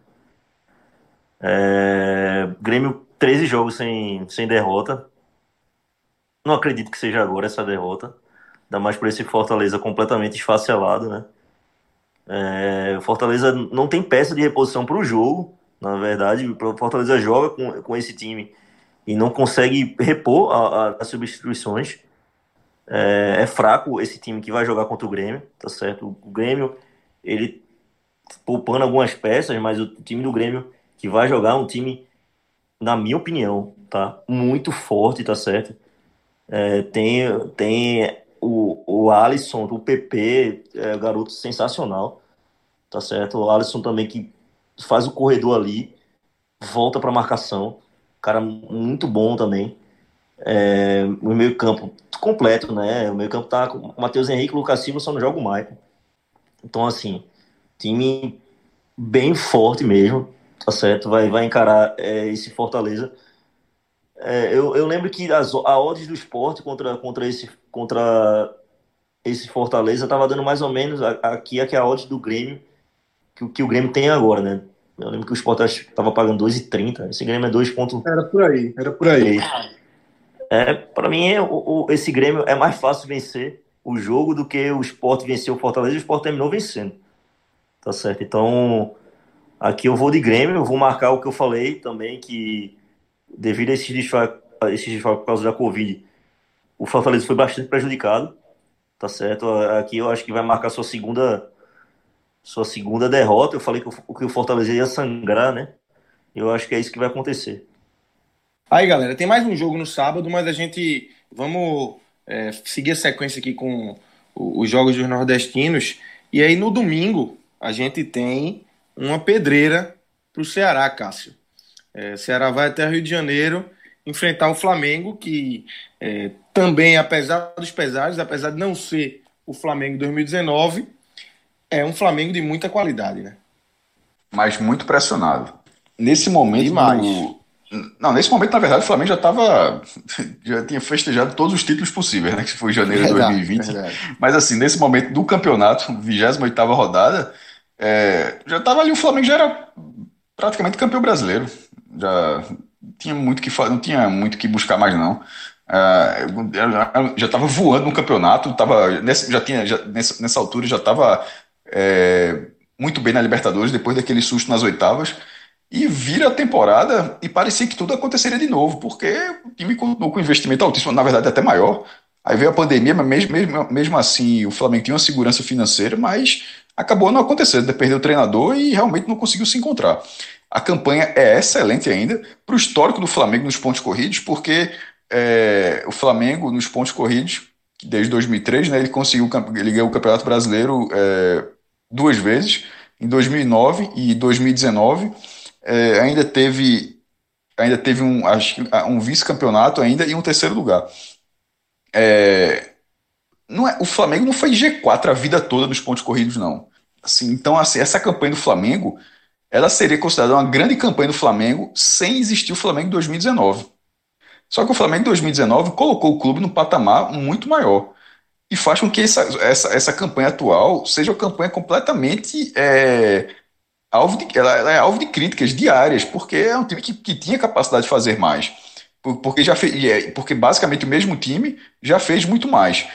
É, Grêmio, 13 jogos sem, sem derrota. Não acredito que seja agora essa derrota. Ainda mais por esse Fortaleza completamente esfacelado, né? É, Fortaleza não tem peça de reposição para o jogo. Na verdade, o Fortaleza joga com, com esse time e não consegue repor a, a, as substituições. É, é, fraco esse time que vai jogar contra o Grêmio, tá certo? O Grêmio, ele poupando algumas peças, mas o time do Grêmio que vai jogar um time, na minha opinião, tá? Muito forte, tá certo? É, tem tem o, o Alisson, o PP, é, garoto sensacional, tá certo? O Alisson também que faz o corredor ali, volta para marcação, cara muito bom também. É, o meio campo completo, né? O meio campo tá com Matheus Henrique, Lucas Silva só não joga o Maicon. Então, assim, time bem forte mesmo tá certo? Vai, vai encarar é, esse Fortaleza. É, eu, eu lembro que as, a odds do esporte contra, contra, esse, contra esse Fortaleza estava dando mais ou menos aqui é que a odds do Grêmio que, que o Grêmio tem agora, né? Eu lembro que o Sport estava pagando 2,30. Esse Grêmio é 2. Era por aí, era por aí. É, para mim, é, o, o, esse Grêmio é mais fácil vencer o jogo do que o Sport venceu o Fortaleza e o Sport terminou vencendo. Tá certo? Então, aqui eu vou de Grêmio, eu vou marcar o que eu falei também, que devido a esses desfalques esse por causa da Covid, o Fortaleza foi bastante prejudicado. Tá certo? Aqui eu acho que vai marcar sua segunda sua segunda derrota. Eu falei que o, que o Fortaleza ia sangrar, né? Eu acho que é isso que vai acontecer. Aí, galera, tem mais um jogo no sábado, mas a gente vamos é, seguir a sequência aqui com os jogos dos nordestinos. E aí no domingo a gente tem uma pedreira para o Ceará, Cássio. É, Ceará vai até Rio de Janeiro enfrentar o Flamengo, que é, também, apesar dos pesares, apesar de não ser o Flamengo 2019, é um Flamengo de muita qualidade, né? Mas muito pressionado. Nesse momento. Demais. Do... Não, nesse momento, na verdade, o Flamengo já estava. Já tinha festejado todos os títulos possíveis, né? Que foi janeiro de 2020. Verdade. Mas, assim, nesse momento do campeonato, 28 rodada, é, já estava ali, o Flamengo já era praticamente campeão brasileiro. Já tinha muito que não tinha muito que buscar mais, não. Uh, já estava voando no campeonato, tava, nesse, já tinha, já, nessa, nessa altura já estava é, muito bem na Libertadores, depois daquele susto nas oitavas, e vira a temporada e parecia que tudo aconteceria de novo, porque o time continuou com investimento altíssimo, na verdade até maior. Aí veio a pandemia, mas mesmo, mesmo, mesmo assim o Flamengo tinha uma segurança financeira, mas acabou não acontecendo, perdeu o treinador e realmente não conseguiu se encontrar. A campanha é excelente ainda para o histórico do Flamengo nos pontos corridos, porque é, o Flamengo nos pontos corridos, desde 2003, né, ele conseguiu ele ganhou o Campeonato Brasileiro é, duas vezes, em 2009 e 2019. É, ainda teve ainda teve um, um vice-campeonato ainda e um terceiro lugar. É, não é, o Flamengo não foi G4 a vida toda nos pontos corridos, não. Assim, então, assim, essa campanha do Flamengo ela seria considerada uma grande campanha do Flamengo sem existir o Flamengo em 2019. Só que o Flamengo em 2019 colocou o clube num patamar muito maior e faz com que essa, essa, essa campanha atual seja uma campanha completamente é, alvo de, ela, ela, é alvo de críticas diárias, porque é um time que, que tinha capacidade de fazer mais. Porque, já fez, é, porque basicamente o mesmo time já fez muito mais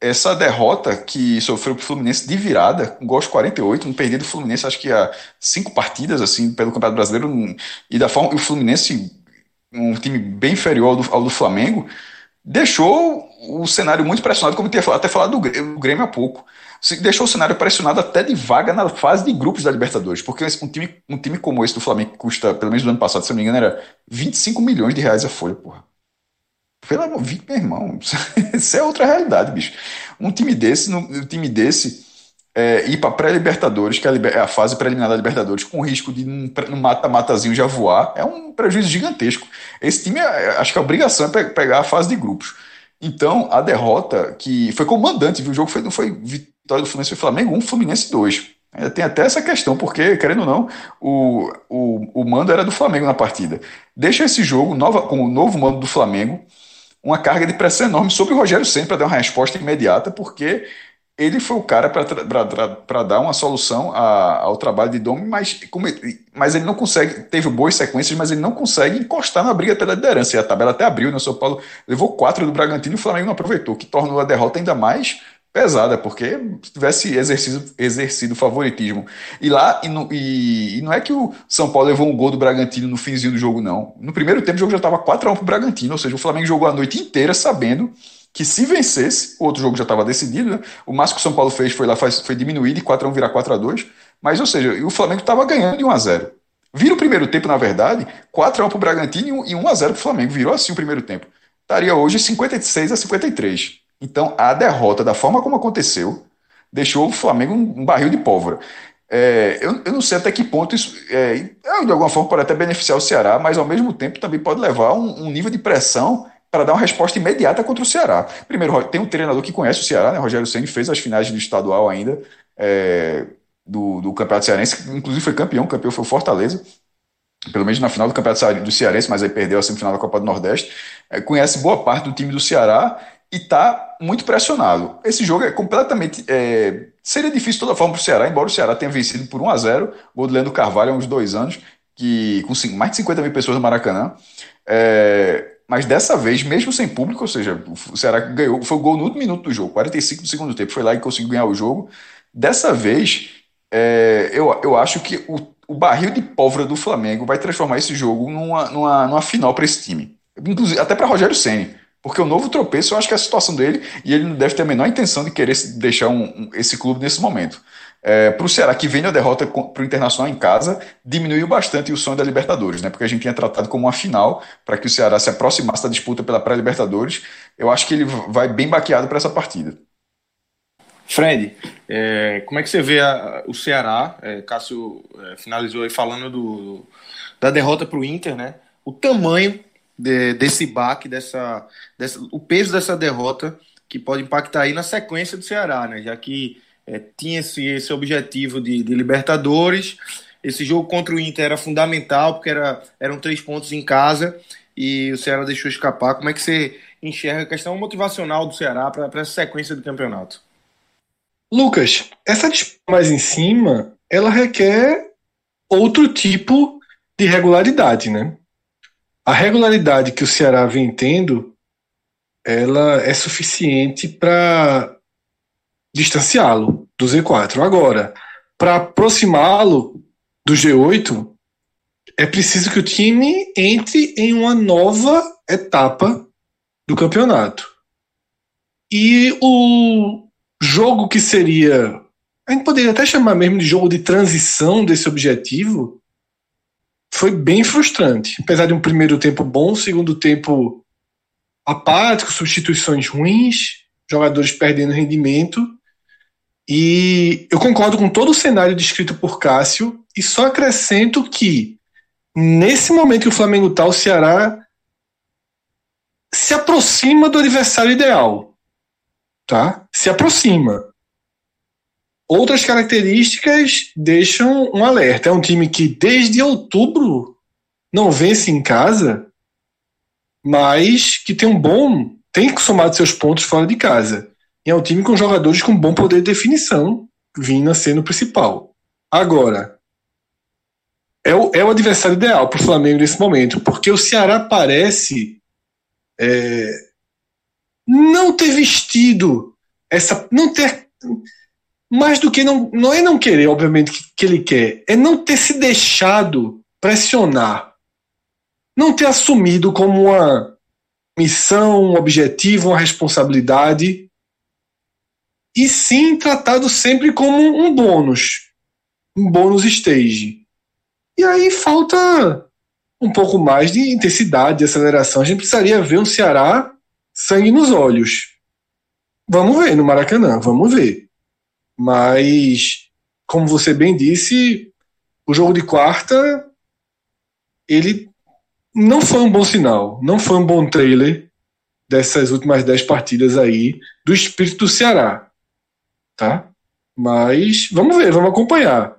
essa derrota que sofreu o Fluminense de virada, com gols 48, não perdia do Fluminense, acho que há cinco partidas, assim, pelo Campeonato Brasileiro, e da forma o Fluminense, um time bem inferior ao do, ao do Flamengo, deixou o cenário muito pressionado, como eu tinha até falado do Grêmio há pouco. Deixou o cenário pressionado até de vaga na fase de grupos da Libertadores, porque um time, um time como esse do Flamengo, que custa, pelo menos no ano passado, se não me engano, era 25 milhões de reais a folha, porra. Pelo amor de meu irmão, isso é outra realidade, bicho. Um time desse, um time desse é, ir para pré-libertadores, que é, é a fase preliminar da Libertadores, com risco de no mata-matazinho já voar, é um prejuízo gigantesco. Esse time, é, acho que a obrigação é pegar a fase de grupos. Então, a derrota, que foi comandante, viu? O jogo foi, não foi vitória do Fluminense, foi Flamengo 1, Fluminense 2. Ainda tem até essa questão, porque, querendo ou não, o, o, o mando era do Flamengo na partida. Deixa esse jogo nova, com o novo mando do Flamengo uma carga de pressão enorme sobre o Rogério Senna para dar uma resposta imediata, porque ele foi o cara para dar uma solução a, ao trabalho de Domi, mas, como, mas ele não consegue, teve boas sequências, mas ele não consegue encostar na briga pela liderança. E a tabela até abriu, né? O São Paulo levou quatro do Bragantino e o Flamengo não aproveitou, que tornou a derrota ainda mais pesada, porque se tivesse exercido, exercido favoritismo. E lá, e, no, e, e, não é que o São Paulo levou um gol do Bragantino no finzinho do jogo, não. No primeiro tempo o jogo já estava 4x1 para o Bragantino, ou seja, o Flamengo jogou a noite inteira sabendo que se vencesse, o outro jogo já estava decidido, né? O máximo que o São Paulo fez foi lá, faz, foi diminuir de 4x1 virar 4x2, mas, ou seja, o Flamengo estava ganhando de 1x0. Vira o primeiro tempo, na verdade, 4x1 para o Bragantino e 1x0 para o Flamengo. Virou assim o primeiro tempo. Estaria hoje 56 a 53. Então, a derrota, da forma como aconteceu, deixou o Flamengo um, barril de pólvora. É, eu, eu, não sei até que ponto isso, é, de alguma forma, pode até beneficiar o Ceará, mas ao mesmo tempo também pode levar um, um nível de pressão para dar uma resposta imediata contra o Ceará. Primeiro, tem um treinador que conhece o Ceará, né? Rogério Ceni fez as finais do estadual ainda é, do, do Campeonato Cearense, inclusive foi campeão, campeão foi o Fortaleza pelo menos na final do Campeonato do Cearense, mas aí perdeu a semifinal da Copa do Nordeste, é, conhece boa parte do time do Ceará e está muito pressionado. Esse jogo é completamente. É, seria difícil de toda forma para o Ceará, embora o Ceará tenha vencido por 1 a 0 gol do Leandro Carvalho há uns dois anos, que, com mais de 50 mil pessoas no Maracanã. É, mas dessa vez, mesmo sem público, ou seja, o Ceará ganhou, foi o gol no último minuto do jogo, 45 do segundo tempo, foi lá e conseguiu ganhar o jogo. Dessa vez, é, eu, eu acho que o, o barril de pólvora do Flamengo vai transformar esse jogo numa, numa, numa final para esse time. Inclusive, até para Rogério Senni. Porque o novo tropeço, eu acho que é a situação dele, e ele não deve ter a menor intenção de querer deixar um, um, esse clube nesse momento. É, para o Ceará, que vem a derrota para o Internacional em casa, diminuiu bastante o sonho da Libertadores, né? Porque a gente tinha tratado como uma final para que o Ceará se aproximasse da disputa pela pré-Libertadores. Eu acho que ele vai bem baqueado para essa partida. Fred, é, como é que você vê a, o Ceará? É, Cássio é, finalizou aí falando do, da derrota para o Inter, né? O tamanho de, desse baque, dessa, dessa, o peso dessa derrota que pode impactar aí na sequência do Ceará, né? Já que é, tinha esse, esse objetivo de, de, Libertadores, esse jogo contra o Inter era fundamental porque era, eram três pontos em casa e o Ceará deixou escapar. Como é que você enxerga a questão motivacional do Ceará para essa sequência do campeonato? Lucas, essa disputa mais em cima, ela requer outro tipo de regularidade, né? A regularidade que o Ceará vem tendo, ela é suficiente para distanciá-lo do Z4. Agora, para aproximá-lo do G8, é preciso que o time entre em uma nova etapa do campeonato. E o jogo que seria. A gente poderia até chamar mesmo de jogo de transição desse objetivo, foi bem frustrante. Apesar de um primeiro tempo bom, segundo tempo apático, substituições ruins, jogadores perdendo rendimento. E eu concordo com todo o cenário descrito por Cássio e só acrescento que nesse momento que o Flamengo está, o Ceará se aproxima do adversário ideal, tá? Se aproxima. Outras características deixam um alerta. É um time que desde outubro não vence em casa, mas que tem um bom. tem somado seus pontos fora de casa. E é um time com jogadores com bom poder de definição, vindo a ser no principal. Agora, é o, é o adversário ideal para o Flamengo nesse momento, porque o Ceará parece é, não ter vestido essa. não ter mais do que não, não é não querer, obviamente, que, que ele quer, é não ter se deixado pressionar. Não ter assumido como uma missão, um objetivo, uma responsabilidade. E sim tratado sempre como um bônus. Um bônus stage. E aí falta um pouco mais de intensidade, de aceleração. A gente precisaria ver um Ceará sangue nos olhos. Vamos ver no Maracanã, vamos ver. Mas, como você bem disse, o jogo de quarta ele não foi um bom sinal, não foi um bom trailer dessas últimas dez partidas aí do espírito do Ceará, tá? Mas vamos ver, vamos acompanhar.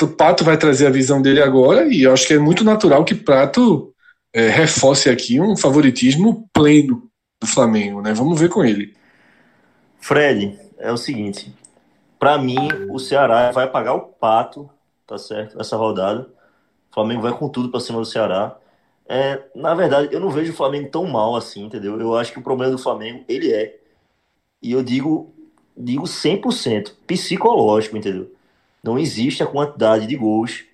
O Pato vai trazer a visão dele agora e eu acho que é muito natural que Prato é, reforce aqui um favoritismo pleno do Flamengo, né? Vamos ver com ele. Fred, é o seguinte, para mim, o Ceará vai pagar o pato, tá certo? Essa rodada. O Flamengo vai com tudo para cima do Ceará. É, na verdade, eu não vejo o Flamengo tão mal assim, entendeu? Eu acho que o problema do Flamengo, ele é, e eu digo, digo 100% psicológico, entendeu? Não existe a quantidade de gols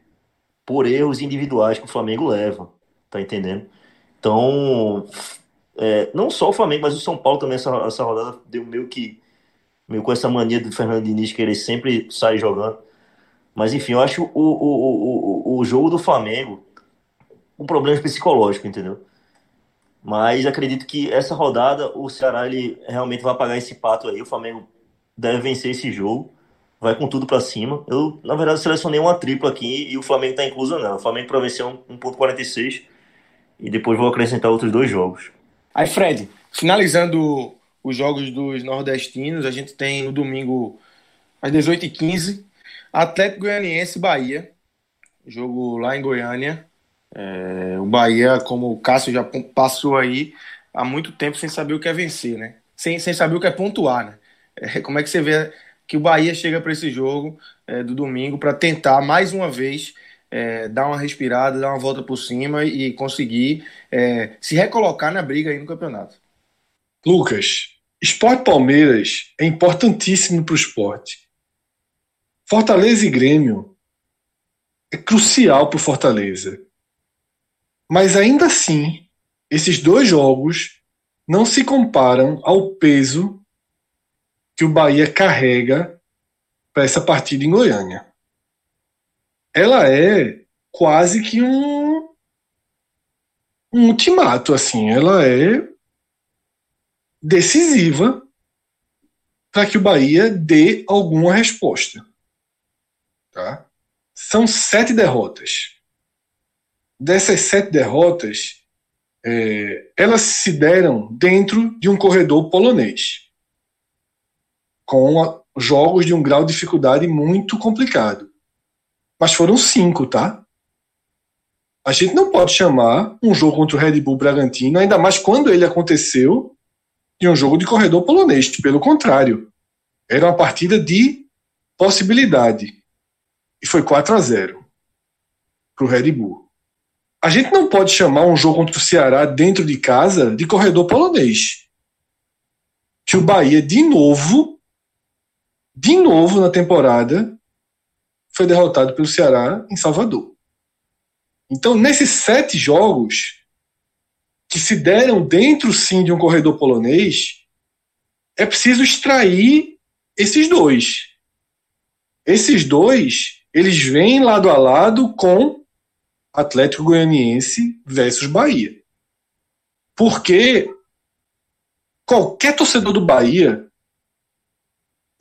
por erros individuais que o Flamengo leva, tá entendendo? Então, é, não só o Flamengo, mas o São Paulo também, essa, essa rodada deu meio que meio com essa mania do Fernando Diniz que ele sempre sai jogando. Mas enfim, eu acho o, o, o, o jogo do Flamengo um problema psicológico, entendeu? Mas acredito que essa rodada o Ceará ele realmente vai pagar esse pato aí. O Flamengo deve vencer esse jogo, vai com tudo para cima. Eu, na verdade, selecionei uma tripla aqui e o Flamengo tá incluso não. O Flamengo para vencer um, 1.46 e depois vou acrescentar outros dois jogos. Aí, Fred, finalizando os jogos dos nordestinos. A gente tem no domingo às 18h15, Atlético Goianiense Bahia. Jogo lá em Goiânia. É, o Bahia, como o Cássio já passou aí, há muito tempo sem saber o que é vencer, né? sem, sem saber o que é pontuar, né? É, como é que você vê que o Bahia chega para esse jogo é, do domingo para tentar mais uma vez é, dar uma respirada, dar uma volta por cima e conseguir é, se recolocar na briga aí no campeonato. Lucas, Esporte Palmeiras é importantíssimo para o esporte. Fortaleza e Grêmio é crucial para o Fortaleza. Mas ainda assim, esses dois jogos não se comparam ao peso que o Bahia carrega para essa partida em Goiânia. Ela é quase que um, um ultimato, assim. Ela é decisiva para que o Bahia dê alguma resposta. Tá? São sete derrotas. Dessas sete derrotas, é, elas se deram dentro de um corredor polonês, com a, jogos de um grau de dificuldade muito complicado. Mas foram cinco, tá? A gente não pode chamar um jogo contra o Red Bull Bragantino, ainda mais quando ele aconteceu, de um jogo de corredor polonês. Pelo contrário, era uma partida de possibilidade. E foi 4 a 0 para o Red Bull. A gente não pode chamar um jogo contra o Ceará dentro de casa de corredor polonês. Que o Bahia, de novo, de novo na temporada, foi derrotado pelo Ceará em Salvador. Então, nesses sete jogos que se deram dentro sim de um corredor polonês, é preciso extrair esses dois. Esses dois, eles vêm lado a lado com Atlético Goianiense versus Bahia. Porque qualquer torcedor do Bahia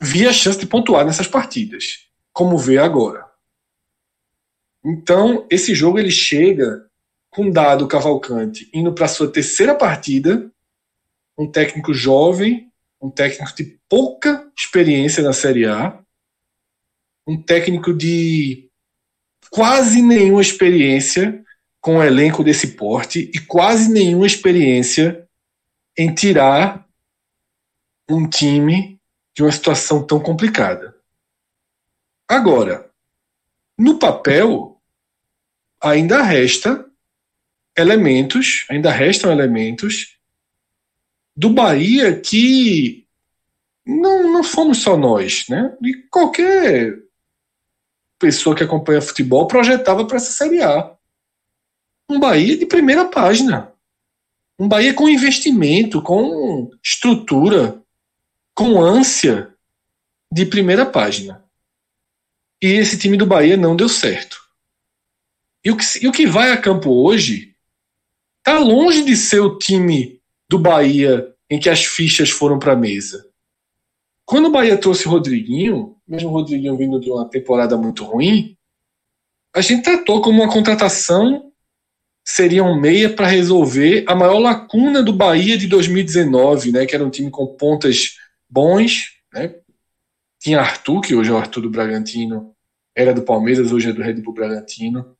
via a chance de pontuar nessas partidas, como vê agora. Então, esse jogo ele chega com Dado Cavalcante indo para sua terceira partida, um técnico jovem, um técnico de pouca experiência na Série A, um técnico de quase nenhuma experiência com o elenco desse porte e quase nenhuma experiência em tirar um time de uma situação tão complicada. Agora, no papel, ainda resta elementos, ainda restam elementos do Bahia que não, não fomos só nós, né? E qualquer pessoa que acompanha futebol projetava para essa Série A. Um Bahia de primeira página. Um Bahia com investimento, com estrutura, com ânsia de primeira página. E esse time do Bahia não deu certo. E o que, e o que vai a campo hoje está longe de ser o time do Bahia em que as fichas foram para a mesa. Quando o Bahia trouxe o Rodriguinho, mesmo o Rodriguinho vindo de uma temporada muito ruim, a gente tratou como uma contratação seria um meia para resolver a maior lacuna do Bahia de 2019, né, que era um time com pontas bons, né? Tinha Arthur, que hoje é o Arthur do Bragantino, era do Palmeiras, hoje é do Red Bull Bragantino.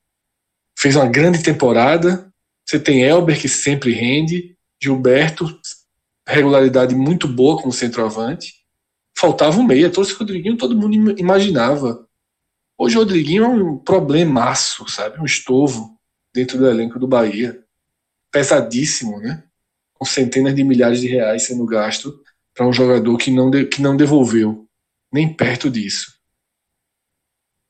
Fez uma grande temporada. Você tem Elber, que sempre rende, Gilberto, regularidade muito boa como centroavante faltava um meia. Trouxe o Rodriguinho, todo mundo imaginava. Hoje o Rodriguinho é um problemaço, sabe? Um estovo dentro do elenco do Bahia. Pesadíssimo, né? Com centenas de milhares de reais sendo gasto para um jogador que não, de, que não devolveu. Nem perto disso.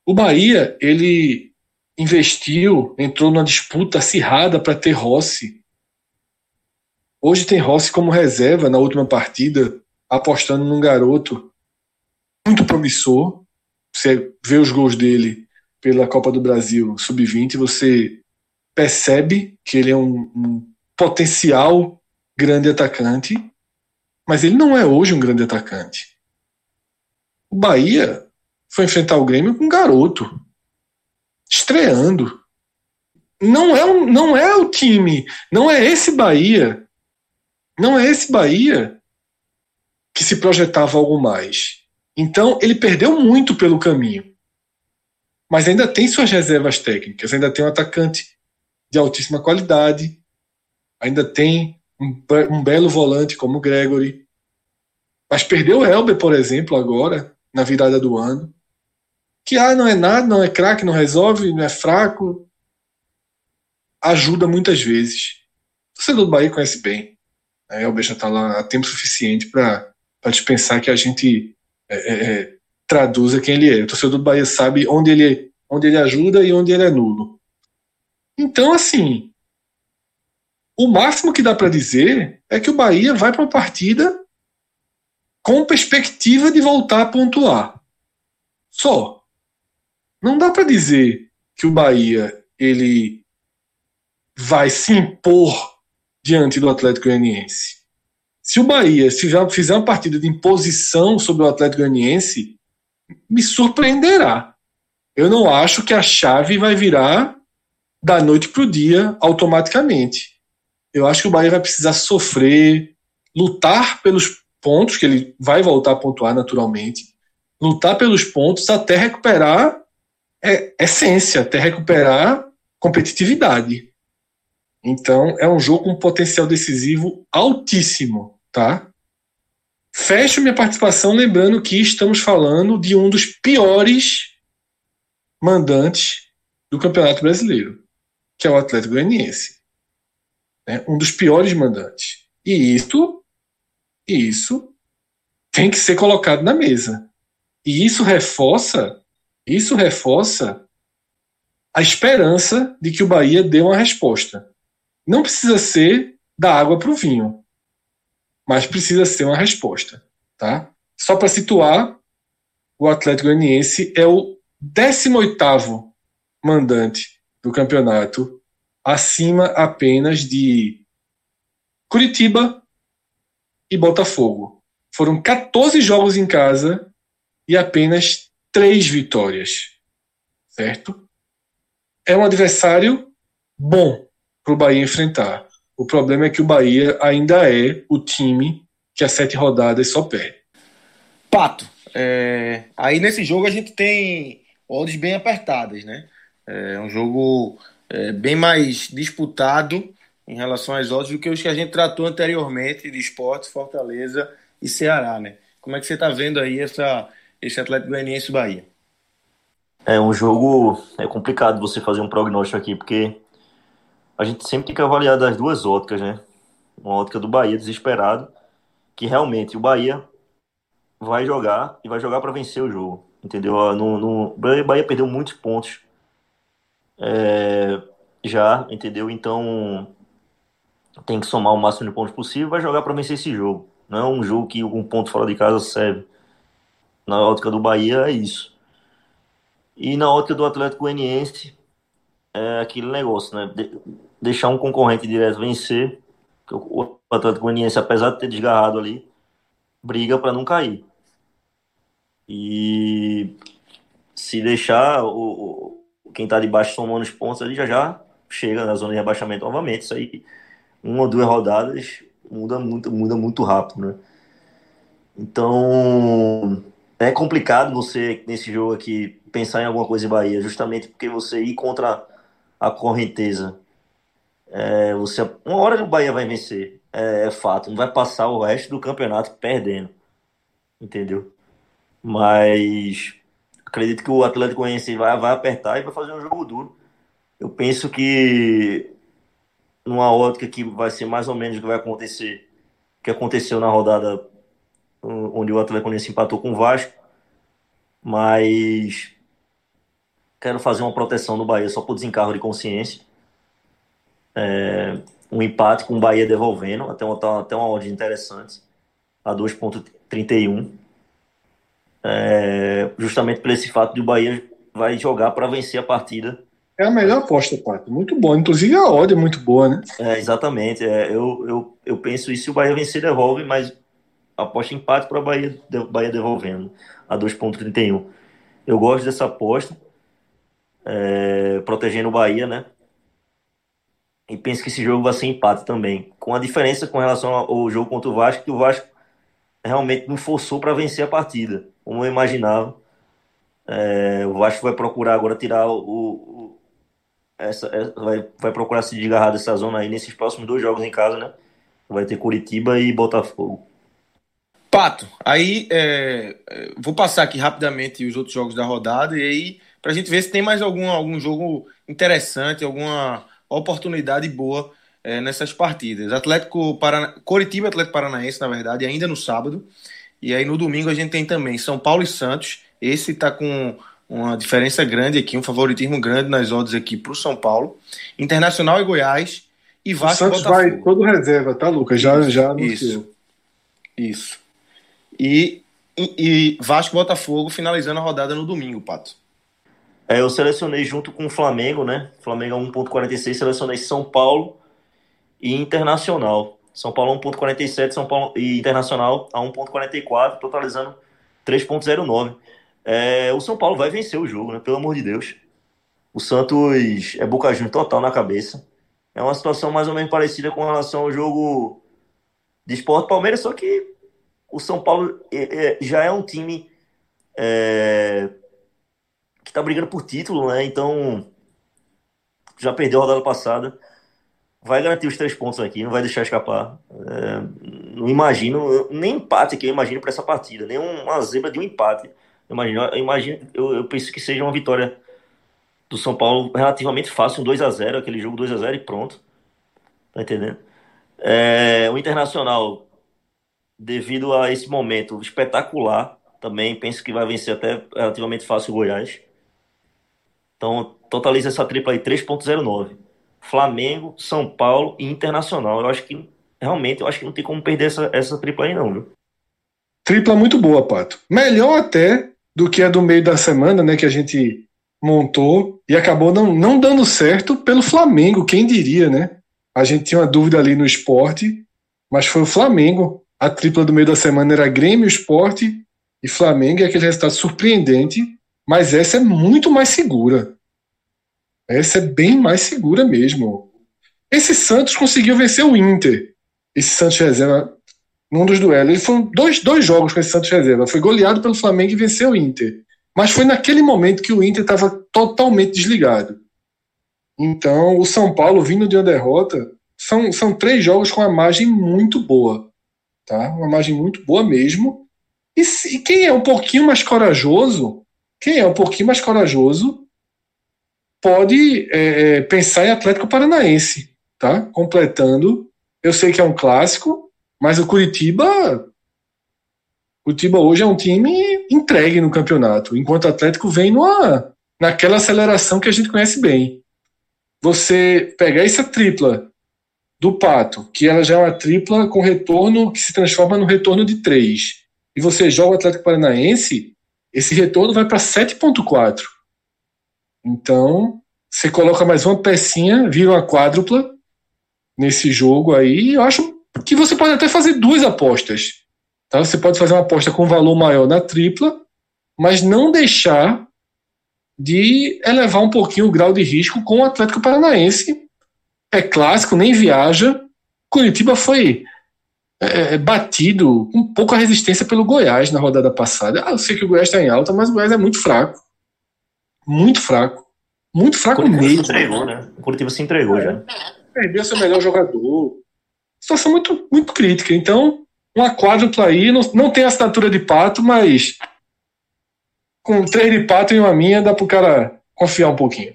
O Bahia, ele investiu, entrou numa disputa acirrada para ter Rossi. Hoje tem Rossi como reserva na última partida apostando num garoto muito promissor. Você vê os gols dele pela Copa do Brasil Sub-20, você percebe que ele é um, um potencial grande atacante, mas ele não é hoje um grande atacante. O Bahia foi enfrentar o Grêmio com um garoto, estreando. Não é, não é o time, não é esse Bahia, não é esse Bahia que se projetava algo mais. Então, ele perdeu muito pelo caminho. Mas ainda tem suas reservas técnicas, ainda tem um atacante de altíssima qualidade, ainda tem um, um belo volante como o Gregory, Mas perdeu o Elber, por exemplo, agora, na virada do ano. Que ah, não é nada, não é craque, não resolve, não é fraco. Ajuda muitas vezes. O torcedor do Bahia conhece bem. A Elber já está lá há tempo suficiente para dispensar que a gente é, é, é, traduza quem ele é. O torcedor do Bahia sabe onde ele, onde ele ajuda e onde ele é nulo. Então, assim, o máximo que dá para dizer é que o Bahia vai para uma partida com perspectiva de voltar a pontuar. Só. Não dá para dizer que o Bahia ele vai se impor diante do Atlético Goianiense. Se o Bahia se já fizer uma partida de imposição sobre o Atlético Goianiense, me surpreenderá. Eu não acho que a chave vai virar da noite para o dia automaticamente. Eu acho que o Bahia vai precisar sofrer, lutar pelos pontos, que ele vai voltar a pontuar naturalmente, lutar pelos pontos até recuperar é, essência, até recuperar competitividade. Então, é um jogo com potencial decisivo altíssimo, tá? Fecho minha participação lembrando que estamos falando de um dos piores mandantes do Campeonato Brasileiro, que é o Atlético Goianiense. Né? Um dos piores mandantes. E isso isso tem que ser colocado na mesa. E isso reforça, isso reforça a esperança de que o Bahia dê uma resposta. Não precisa ser da água para o vinho, mas precisa ser uma resposta, tá? Só para situar, o Atlético Goianiense é o 18º mandante do campeonato, acima apenas de Curitiba, e Botafogo. Foram 14 jogos em casa e apenas 3 vitórias. Certo? É um adversário bom para o Bahia enfrentar. O problema é que o Bahia ainda é o time que a sete rodadas só perde. Pato, é... aí nesse jogo a gente tem odds bem apertadas, né? É um jogo é, bem mais disputado em relação às odds do que os que a gente tratou anteriormente de esporte, Fortaleza e Ceará, né? Como é que você está vendo aí essa, esse Atlético Goianiense Bahia? É um jogo é complicado você fazer um prognóstico aqui, porque a gente sempre tem que avaliar das duas óticas, né? Uma ótica do Bahia desesperado, que realmente o Bahia vai jogar e vai jogar para vencer o jogo, entendeu? No, no, o Bahia perdeu muitos pontos é, já, entendeu? Então tem que somar o máximo de pontos possível vai jogar para vencer esse jogo. Não é um jogo que um ponto fora de casa serve. Na ótica do Bahia é isso. E na ótica do Atlético Goianiense é aquele negócio, né? De deixar um concorrente direto vencer. O Atlético Goianiense, apesar de ter desgarrado ali, briga para não cair. E se deixar o, o quem está debaixo somando os pontos ali já já chega na zona de rebaixamento novamente. Isso aí uma ou duas rodadas muda muito, muda muito rápido, né? Então é complicado você nesse jogo aqui pensar em alguma coisa em Bahia, justamente porque você ir contra a correnteza. É, você, uma hora o Bahia vai vencer, é, é, fato. Não vai passar o resto do campeonato perdendo, entendeu? Mas acredito que o Atlético Goianiense vai, vai apertar e vai fazer um jogo duro. Eu penso que numa ótica que vai ser mais ou menos o que vai acontecer, que aconteceu na rodada onde o Atlético Goianiense empatou com o Vasco, mas quero fazer uma proteção do Bahia só por desencargo de consciência. É, um empate com o Bahia devolvendo, até uma, até uma odd interessante, a 2.31. É, justamente por esse fato de o Bahia vai jogar para vencer a partida é a melhor aposta, Pato. Muito boa. Inclusive a odd é muito boa, né? É, exatamente. É, eu, eu, eu penso isso se o Bahia vencer, devolve, mas aposta empate para o Bahia, Bahia devolvendo a 2,31. Eu gosto dessa aposta, é, protegendo o Bahia, né? E penso que esse jogo vai ser empate também. Com a diferença com relação ao jogo contra o Vasco, que o Vasco realmente não forçou para vencer a partida, como eu imaginava. É, o Vasco vai procurar agora tirar o, essa, essa, é, vai, vai procurar se desgarrar dessa zona aí nesses próximos dois jogos em casa, né? Vai ter Curitiba e Botafogo. Pato, aí é, é, vou passar aqui rapidamente os outros jogos da rodada e aí para a gente ver se tem mais algum, algum jogo interessante, alguma oportunidade boa é, nessas partidas. Atlético Parana... Coritiba Atlético Paranaense, na verdade, ainda no sábado. E aí no domingo a gente tem também São Paulo e Santos. Esse está com uma diferença grande aqui, um favoritismo grande nas odds aqui para o São Paulo. Internacional e Goiás e Vasco o Santos Botafogo. vai todo reserva, tá, Lucas? Já, isso, já Isso. Isso. E, e, e Vasco Botafogo finalizando a rodada no domingo, Pato. É, eu selecionei junto com o Flamengo, né? Flamengo a 1.46, selecionei São Paulo e Internacional. São Paulo a 1.47, São Paulo e Internacional a 1.44, totalizando 3.09. É, o São Paulo vai vencer o jogo, né? Pelo amor de Deus. O Santos é Boca Juniors total na cabeça. É uma situação mais ou menos parecida com relação ao jogo de Esporte Palmeiras, só que o São Paulo é, é, já é um time é, que está brigando por título, né? Então já perdeu a rodada passada. Vai garantir os três pontos aqui, não vai deixar escapar. É, não imagino, nem empate que eu imagino para essa partida, nem uma zebra de um empate. Eu imagino, eu, imagino eu, eu penso que seja uma vitória do São Paulo relativamente fácil, um 2 a 0 aquele jogo 2 a 0 e pronto. Tá entendendo? É, o Internacional, devido a esse momento espetacular, também penso que vai vencer até relativamente fácil o Goiás. Então, totaliza essa tripla aí 3.09. Flamengo, São Paulo e Internacional. Eu acho que realmente eu acho que não tem como perder essa, essa tripla aí não, viu? Tripla muito boa, Pato. Melhor até do que a do meio da semana, né, que a gente montou e acabou não, não dando certo pelo Flamengo, quem diria, né? A gente tinha uma dúvida ali no esporte, mas foi o Flamengo. A tripla do meio da semana era Grêmio, Esporte e Flamengo, e aquele resultado surpreendente, mas essa é muito mais segura. Essa é bem mais segura mesmo. Esse Santos conseguiu vencer o Inter. Esse Santos reserva num dos duelos. Ele foi dois, dois jogos com esse Santos reserva. Foi goleado pelo Flamengo e venceu o Inter. Mas foi naquele momento que o Inter estava totalmente desligado. Então, o São Paulo vindo de uma derrota, são, são três jogos com uma margem muito boa. Tá? Uma margem muito boa mesmo. E, se, quem é um pouquinho mais corajoso, quem é um pouquinho mais corajoso, pode é, é pensar em Atlético Paranaense, tá? Completando. Eu sei que é um clássico, mas o Curitiba Curitiba hoje é um time entregue no campeonato, enquanto o Atlético vem numa, naquela aceleração que a gente conhece bem. Você pegar essa tripla do Pato, que ela já é uma tripla com retorno que se transforma no retorno de 3, e você joga o Atlético Paranaense, esse retorno vai para 7,4. Então, você coloca mais uma pecinha, vira uma quádrupla nesse jogo aí, eu acho que você pode até fazer duas apostas. Tá? Você pode fazer uma aposta com valor maior na tripla, mas não deixar de elevar um pouquinho o grau de risco com o Atlético Paranaense. É clássico, nem viaja. Curitiba foi é, é, batido com pouca resistência pelo Goiás na rodada passada. Ah, eu sei que o Goiás está em alta, mas o Goiás é muito fraco. Muito fraco. Muito fraco Curitiba mesmo. Se entregou, né? O Curitiba se entregou é. já. Perdeu seu melhor jogador. Situação muito, muito crítica. Então, uma quádrupla aí, não, não tem assinatura de pato, mas com três de pato e uma minha, dá pro cara confiar um pouquinho.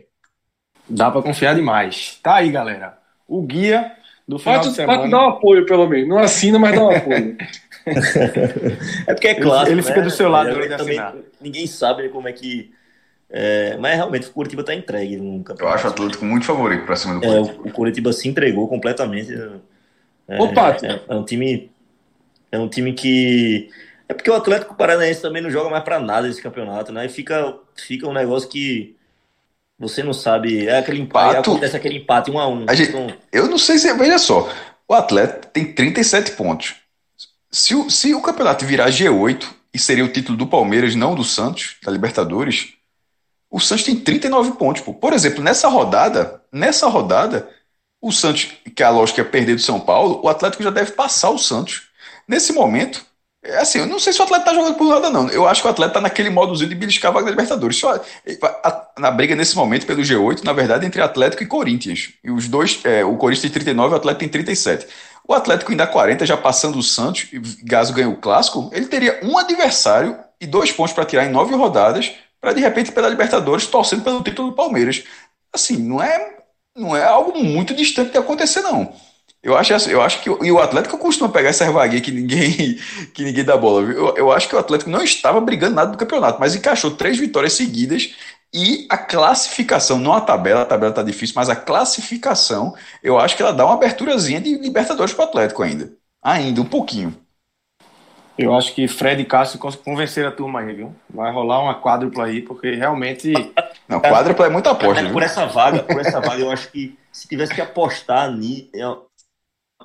Dá para confiar demais. Tá aí, galera. O guia do final pato, de semana. Pato dá um apoio, pelo menos. Não assina, mas dá um apoio. é porque é claro. Ele, ele fica né? do seu lado ele, também, Ninguém sabe como é que. É, mas realmente o Curitiba tá entregue no campeonato. Eu acho o Atlético muito favorito para cima do Curitiba. É, o, Curitiba se entregou completamente. É, Ô, Pato. É, é um time é um time que. É porque o Atlético Paranaense também não joga mais para nada esse campeonato, né? E fica, fica um negócio que você não sabe. É aquele empate, Pato, acontece aquele empate um a um. A gente, então... Eu não sei se. Veja só, o Atlético tem 37 pontos. Se o, se o campeonato virar G8 e seria o título do Palmeiras, não do Santos, da Libertadores, o Santos tem 39 pontos. Pô. Por exemplo, nessa rodada, nessa rodada, o Santos, que a lógica é perder do São Paulo, o Atlético já deve passar o Santos. Nesse momento, é assim, eu não sei se o atleta tá jogando por nada, não. Eu acho que o atleta tá naquele modozinho de beliscar a vaga da Libertadores. Só, na briga nesse momento pelo G8, na verdade, entre Atlético e Corinthians. E os dois, é, o Corinthians tem 39 e o Atlético tem 37. O Atlético ainda 40, já passando o Santos, e Gaso ganha o clássico, ele teria um adversário e dois pontos para tirar em nove rodadas, para de repente pela Libertadores torcendo pelo título do Palmeiras. Assim, não é, não é algo muito distante de acontecer, não. Eu acho, assim, eu acho que e o Atlético costuma pegar essa vaguinha que ninguém, que ninguém dá bola. Eu, eu acho que o Atlético não estava brigando nada do campeonato, mas encaixou três vitórias seguidas e a classificação, não a tabela, a tabela tá difícil, mas a classificação, eu acho que ela dá uma aberturazinha de Libertadores para o Atlético ainda. Ainda, um pouquinho. Eu acho que Fred e Cássio convenceram a turma aí, viu? Vai rolar uma quádrupla aí, porque realmente. Não, quádrupla é muita aposta. Por essa vaga, por essa vaga, eu acho que se tivesse que apostar ni,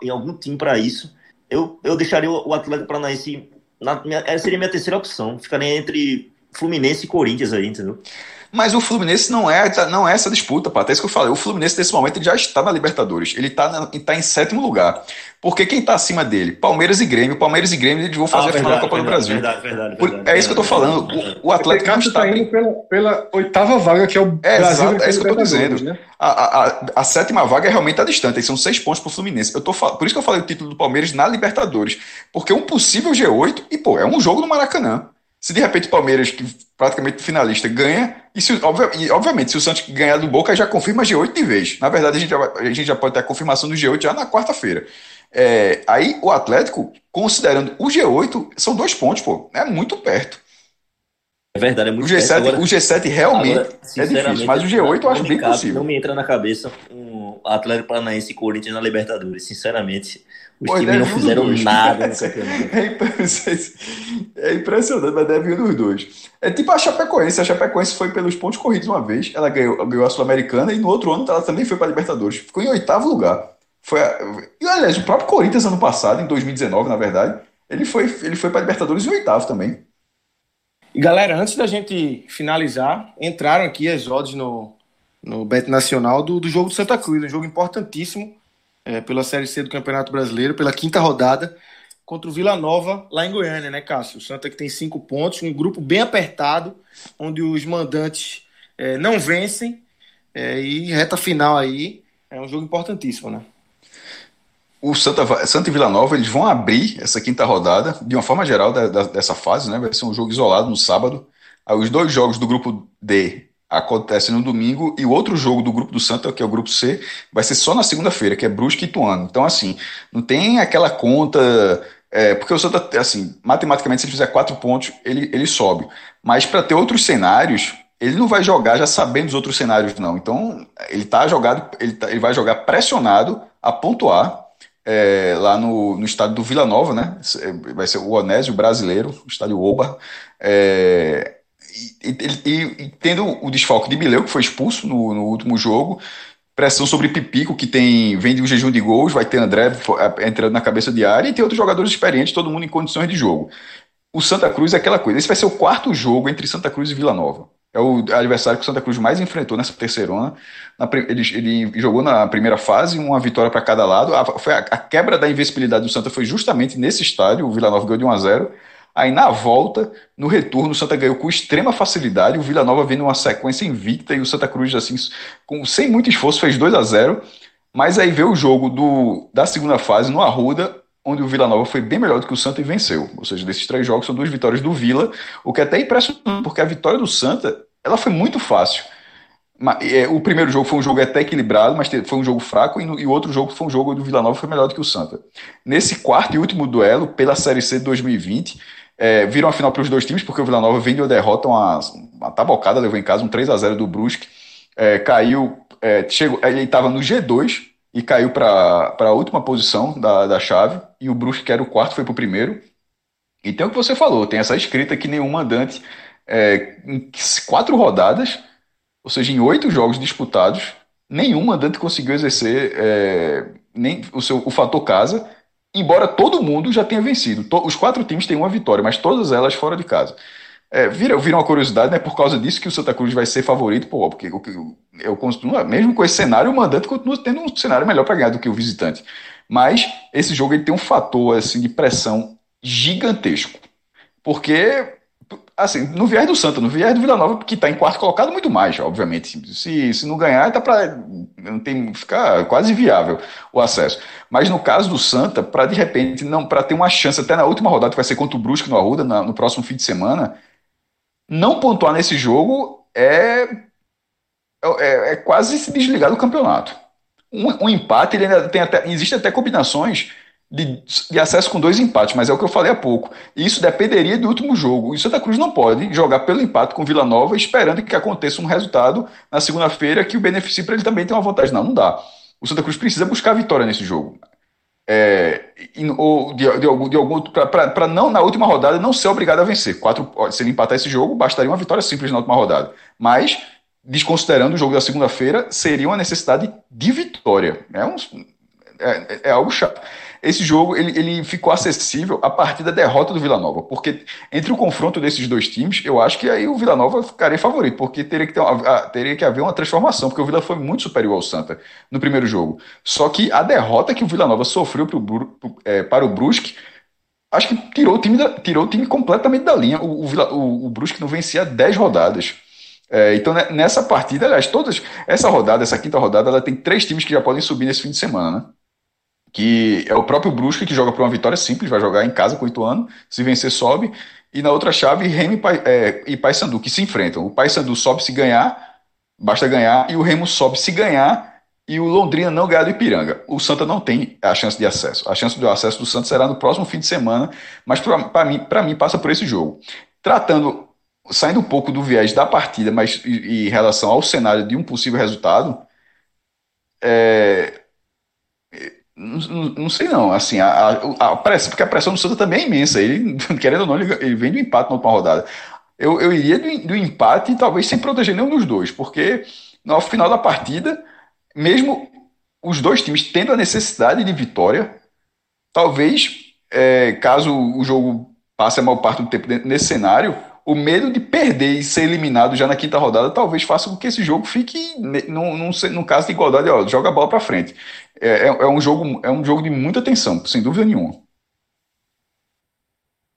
em algum time para isso, eu, eu deixaria o Atlético Paranaense. Na, minha, essa seria minha terceira opção. Ficaria entre Fluminense e Corinthians aí, entendeu? Mas o Fluminense não é, não é essa disputa, Pato. É isso que eu falei. O Fluminense, nesse momento, ele já está na Libertadores. Ele está, tá em sétimo lugar. Porque quem está acima dele? Palmeiras e Grêmio. Palmeiras e Grêmio eles vão fazer ah, verdade, a final da Copa verdade, do Brasil. Verdade, verdade, Por, verdade, é isso que eu estou falando. O, o Atlético não está. Tá indo pela, pela, oitava vaga, que é o é, Brasil. Exato, é isso que eu estou dizendo. Né? A, a, a, sétima vaga é realmente está distante. São seis pontos para o Fluminense. Eu tô, por isso que eu falei o título do Palmeiras na Libertadores. Porque um possível G8, e pô, é um jogo no Maracanã. Se de repente o Palmeiras, que praticamente finalista, ganha, e, se, e obviamente se o Santos ganhar do Boca, já confirma G8 de vez. Na verdade, a gente já, a gente já pode ter a confirmação do G8 já na quarta-feira. É, aí o Atlético, considerando o G8, são dois pontos, pô. É muito perto. É verdade, é muito o G7, perto. Agora, o G7 realmente agora, é difícil, mas o G8 eu acho bem possível. Não me entra na cabeça um Atlético Paranaense e Corinthians na Libertadores, sinceramente. Os Pô, times não fizeram nada no campeonato. É impressionante, mas deve vir dos dois. É tipo a Chapecoense. A Chapecoense foi pelos pontos corridos uma vez. Ela ganhou, ganhou a Sul-Americana e no outro ano ela também foi para a Libertadores. Ficou em oitavo lugar. Foi a... E aliás, o próprio Corinthians ano passado, em 2019, na verdade, ele foi, ele foi para a Libertadores em oitavo também. E galera, antes da gente finalizar, entraram aqui as odds no, no Bet Nacional do, do jogo do Santa Cruz, um jogo importantíssimo é, pela Série C do Campeonato Brasileiro, pela quinta rodada, contra o Vila Nova, lá em Goiânia, né, Cássio? O Santa que tem cinco pontos, um grupo bem apertado, onde os mandantes é, não vencem, é, e reta final aí, é um jogo importantíssimo, né? O Santa, Santa e Vila Nova eles vão abrir essa quinta rodada, de uma forma geral, da, da, dessa fase, né? Vai ser um jogo isolado no sábado. Aí os dois jogos do grupo D acontece no domingo e o outro jogo do grupo do Santa, que é o grupo C, vai ser só na segunda-feira, que é Brusque e Ituano. Então, assim, não tem aquela conta. É, porque o Santa, assim, matematicamente, se ele fizer quatro pontos, ele, ele sobe. Mas para ter outros cenários, ele não vai jogar já sabendo os outros cenários, não. Então, ele tá jogado, ele, tá, ele vai jogar pressionado a pontuar. É, lá no, no estádio do Vila Nova, né? Vai ser o Onésio brasileiro, o estádio Oba. É, e, e, e, tendo o desfalque de Mileu, que foi expulso no, no, último jogo, pressão sobre Pipico, que tem vem de um jejum de gols, vai ter André entrando na cabeça de área, e tem outros jogadores experientes, todo mundo em condições de jogo. O Santa Cruz é aquela coisa, esse vai ser o quarto jogo entre Santa Cruz e Vila Nova. É o adversário que o Santa Cruz mais enfrentou nessa terceirona. Na, ele, ele, jogou na primeira fase, uma vitória para cada lado. A, foi a, a, quebra da invencibilidade do Santa foi justamente nesse estádio. O Vila Nova ganhou de 1 a 0 Aí na volta, no retorno, o Santa ganhou com extrema facilidade. O Vila Nova vem numa sequência invicta e o Santa Cruz, assim, com, sem muito esforço, fez 2 a 0 Mas aí veio o jogo do, da segunda fase no Arruda, onde o Vila Nova foi bem melhor do que o Santa e venceu. Ou seja, desses três jogos são duas vitórias do Vila, o que é até impressionante, porque a vitória do Santa ela foi muito fácil. É, o primeiro jogo foi um jogo até equilibrado, mas foi um jogo fraco, e, o outro jogo foi um jogo do Vila Nova foi melhor do que o Santa. Nesse quarto e último duelo, pela Série C de 2020, é, viram a final para os dois times, porque o Vila Nova vem de uma derrota, uma, uma tabocada, levou em casa um 3 a 0 do Brusque. É, caiu, é, chegou, ele estava no G2 e caiu para a última posição da, da chave. E o Brusque, que era o quarto, foi para o primeiro. E tem o que você falou: tem essa escrita que nenhum mandante, é, em quatro rodadas, ou seja, em oito jogos disputados, nenhum mandante conseguiu exercer é, nem o, seu, o fator casa embora todo mundo já tenha vencido. Os quatro times têm uma vitória, mas todas elas fora de casa. É, vira, vira uma curiosidade, né? Por causa disso que o Santa Cruz vai ser favorito, pô, porque eu, eu continuo, mesmo com esse cenário, o mandante continua tendo um cenário melhor para ganhar do que o visitante. Mas esse jogo ele tem um fator assim de pressão gigantesco. Porque assim, no viés do Santa, no viés do Vila Nova, que está em quarto colocado, muito mais, obviamente. Se, se não ganhar, tá para não tem ficar quase viável o acesso. Mas no caso do Santa, para de repente não para ter uma chance até na última rodada que vai ser contra o Brusque no Arruda na, no próximo fim de semana, não pontuar nesse jogo é é, é quase se desligar do campeonato. Um, um empate, ele ainda tem até, existe até combinações de, de, acesso com dois empates, mas é o que eu falei há pouco. Isso dependeria do último jogo. E Santa Cruz não pode jogar pelo empate com Vila Nova esperando que aconteça um resultado na segunda-feira que o beneficie para ele também ter uma vantagem. Não, não dá. O Santa Cruz precisa buscar a vitória nesse jogo. É, ou de, de, de algum para não na última rodada não ser obrigado a vencer. Quatro, se ele empatar esse jogo, bastaria uma vitória simples na última rodada. Mas, desconsiderando o jogo da segunda-feira, seria uma necessidade de vitória. É, um, é, é algo chato esse jogo ele, ele ficou acessível a partir da derrota do Vila Nova, porque entre o confronto desses dois times, eu acho que aí o Vila Nova ficaria favorito, porque teria que, ter uma, teria que haver uma transformação, porque o Vila foi muito superior ao Santa no primeiro jogo. Só que a derrota que o Vila Nova sofreu pro, pro, é, para o Brusque, acho que tirou o time, da, tirou o time completamente da linha. O, o, o Brusque não vencia 10 rodadas. É, então, né, nessa partida, aliás, todas essa rodada, essa quinta rodada, ela tem três times que já podem subir nesse fim de semana, né? Que é o próprio Brusque que joga por uma vitória simples, vai jogar em casa com o Ituano, se vencer sobe, e na outra chave Remo e, Pai, é, e Paysandu que se enfrentam. O Paysandu sobe se ganhar, basta ganhar, e o Remo sobe se ganhar, e o Londrina não ganhar do Ipiranga. O Santa não tem a chance de acesso. A chance do acesso do Santa será no próximo fim de semana, mas para mim, mim passa por esse jogo. Tratando, saindo um pouco do viés da partida, mas em relação ao cenário de um possível resultado, é, não, não, sei não, assim, a, a, a, porque a pressão do Santa também é imensa. Ele, querendo ou não, ele, ele vem do empate na última rodada. Eu, eu iria do, do empate talvez sem proteger nenhum dos dois, porque no final da partida, mesmo os dois times tendo a necessidade de vitória, talvez, é, caso o jogo passe a maior parte do tempo nesse cenário, o medo de perder e ser eliminado já na quinta rodada talvez faça com que esse jogo fique num, num, num caso de igualdade, ó, joga a bola para frente. É, é, é, um jogo, é um jogo de muita tensão, sem dúvida nenhuma.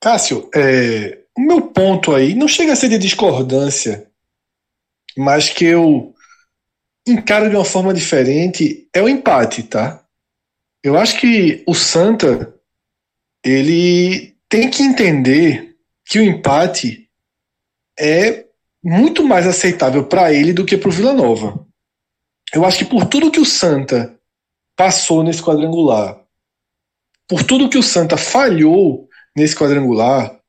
Cássio, é, o meu ponto aí não chega a ser de discordância, mas que eu encaro de uma forma diferente é o empate, tá? Eu acho que o Santa ele tem que entender que o empate é muito mais aceitável para ele do que para o Vila Nova. Eu acho que por tudo que o Santa passou nesse quadrangular, por tudo que o Santa falhou nesse quadrangular,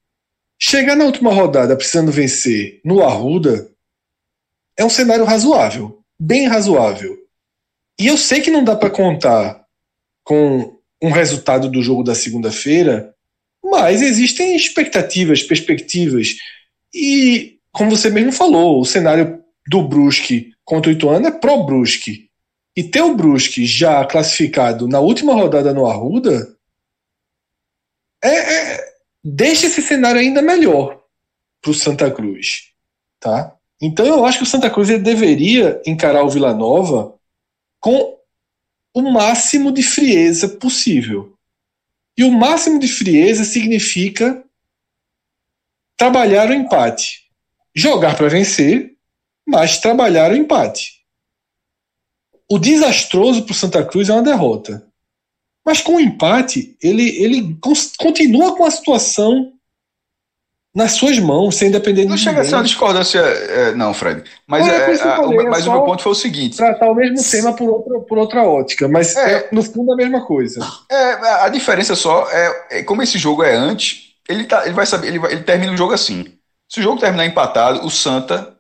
chegar na última rodada precisando vencer no Arruda é um cenário razoável, bem razoável. E eu sei que não dá para contar com um resultado do jogo da segunda-feira, mas existem expectativas, perspectivas e, como você mesmo falou, o cenário do Brusque contra o Ituano é pró-Brusque. E ter o Brusque já classificado na última rodada no Arruda é, é, deixa esse cenário ainda melhor para o Santa Cruz. Tá? Então eu acho que o Santa Cruz deveria encarar o Vila Nova com o máximo de frieza possível. E o máximo de frieza significa trabalhar o empate. Jogar para vencer, mas trabalhar o empate. O desastroso para o Santa Cruz é uma derrota. Mas com o empate, ele, ele continua com a situação nas suas mãos, sem depender de Não chega a ser uma discordância, é, não, Fred. Mas, é, é, a, falei, mas o meu ponto foi o seguinte: tratar o mesmo tema por outra, por outra ótica, mas é, é no fundo a mesma coisa. É, a diferença só é, é como esse jogo é antes ele, tá, ele vai saber, ele, vai, ele termina o jogo assim. Se o jogo terminar empatado, o Santa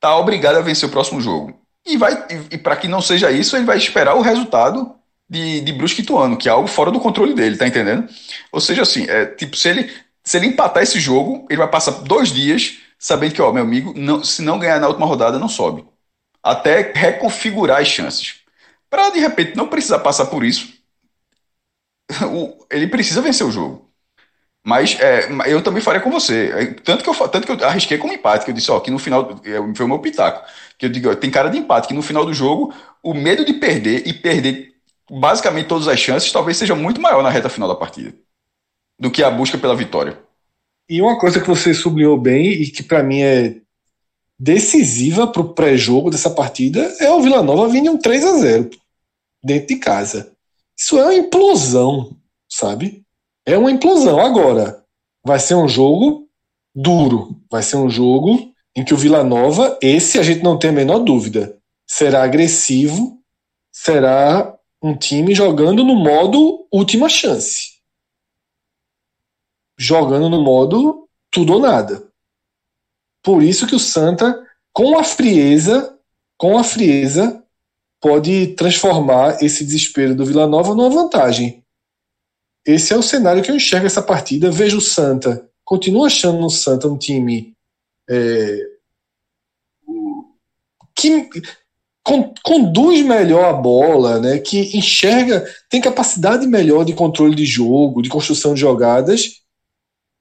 tá obrigado a vencer o próximo jogo. E vai e, e para que não seja isso, ele vai esperar o resultado de, de Brusque Ituano, que é algo fora do controle dele, tá entendendo? Ou seja, assim, é, tipo, se ele, se ele empatar esse jogo, ele vai passar dois dias sabendo que, ó, meu amigo, não, se não ganhar na última rodada, não sobe. Até reconfigurar as chances. Para de repente não precisar passar por isso, ele precisa vencer o jogo. Mas é, eu também faria com você. Tanto que, eu, tanto que eu arrisquei com empate, que eu disse, ó, que no final. É, foi o meu pitaco. Que eu digo, tem cara de empate, que no final do jogo, o medo de perder e perder basicamente todas as chances talvez seja muito maior na reta final da partida do que a busca pela vitória. E uma coisa que você sublinhou bem e que para mim é decisiva para o pré-jogo dessa partida é o Vila Nova vindo um 3 a 0 dentro de casa. Isso é uma implosão, sabe? É uma implosão. Agora, vai ser um jogo duro, vai ser um jogo em que o Vila Nova, esse a gente não tem a menor dúvida, será agressivo, será um time jogando no modo última chance. Jogando no modo tudo ou nada. Por isso que o Santa, com a frieza, com a frieza, pode transformar esse desespero do Vila Nova numa vantagem. Esse é o cenário que eu enxergo essa partida. Vejo o Santa, continuo achando no Santa um time é, que conduz melhor a bola, né, que enxerga, tem capacidade melhor de controle de jogo, de construção de jogadas,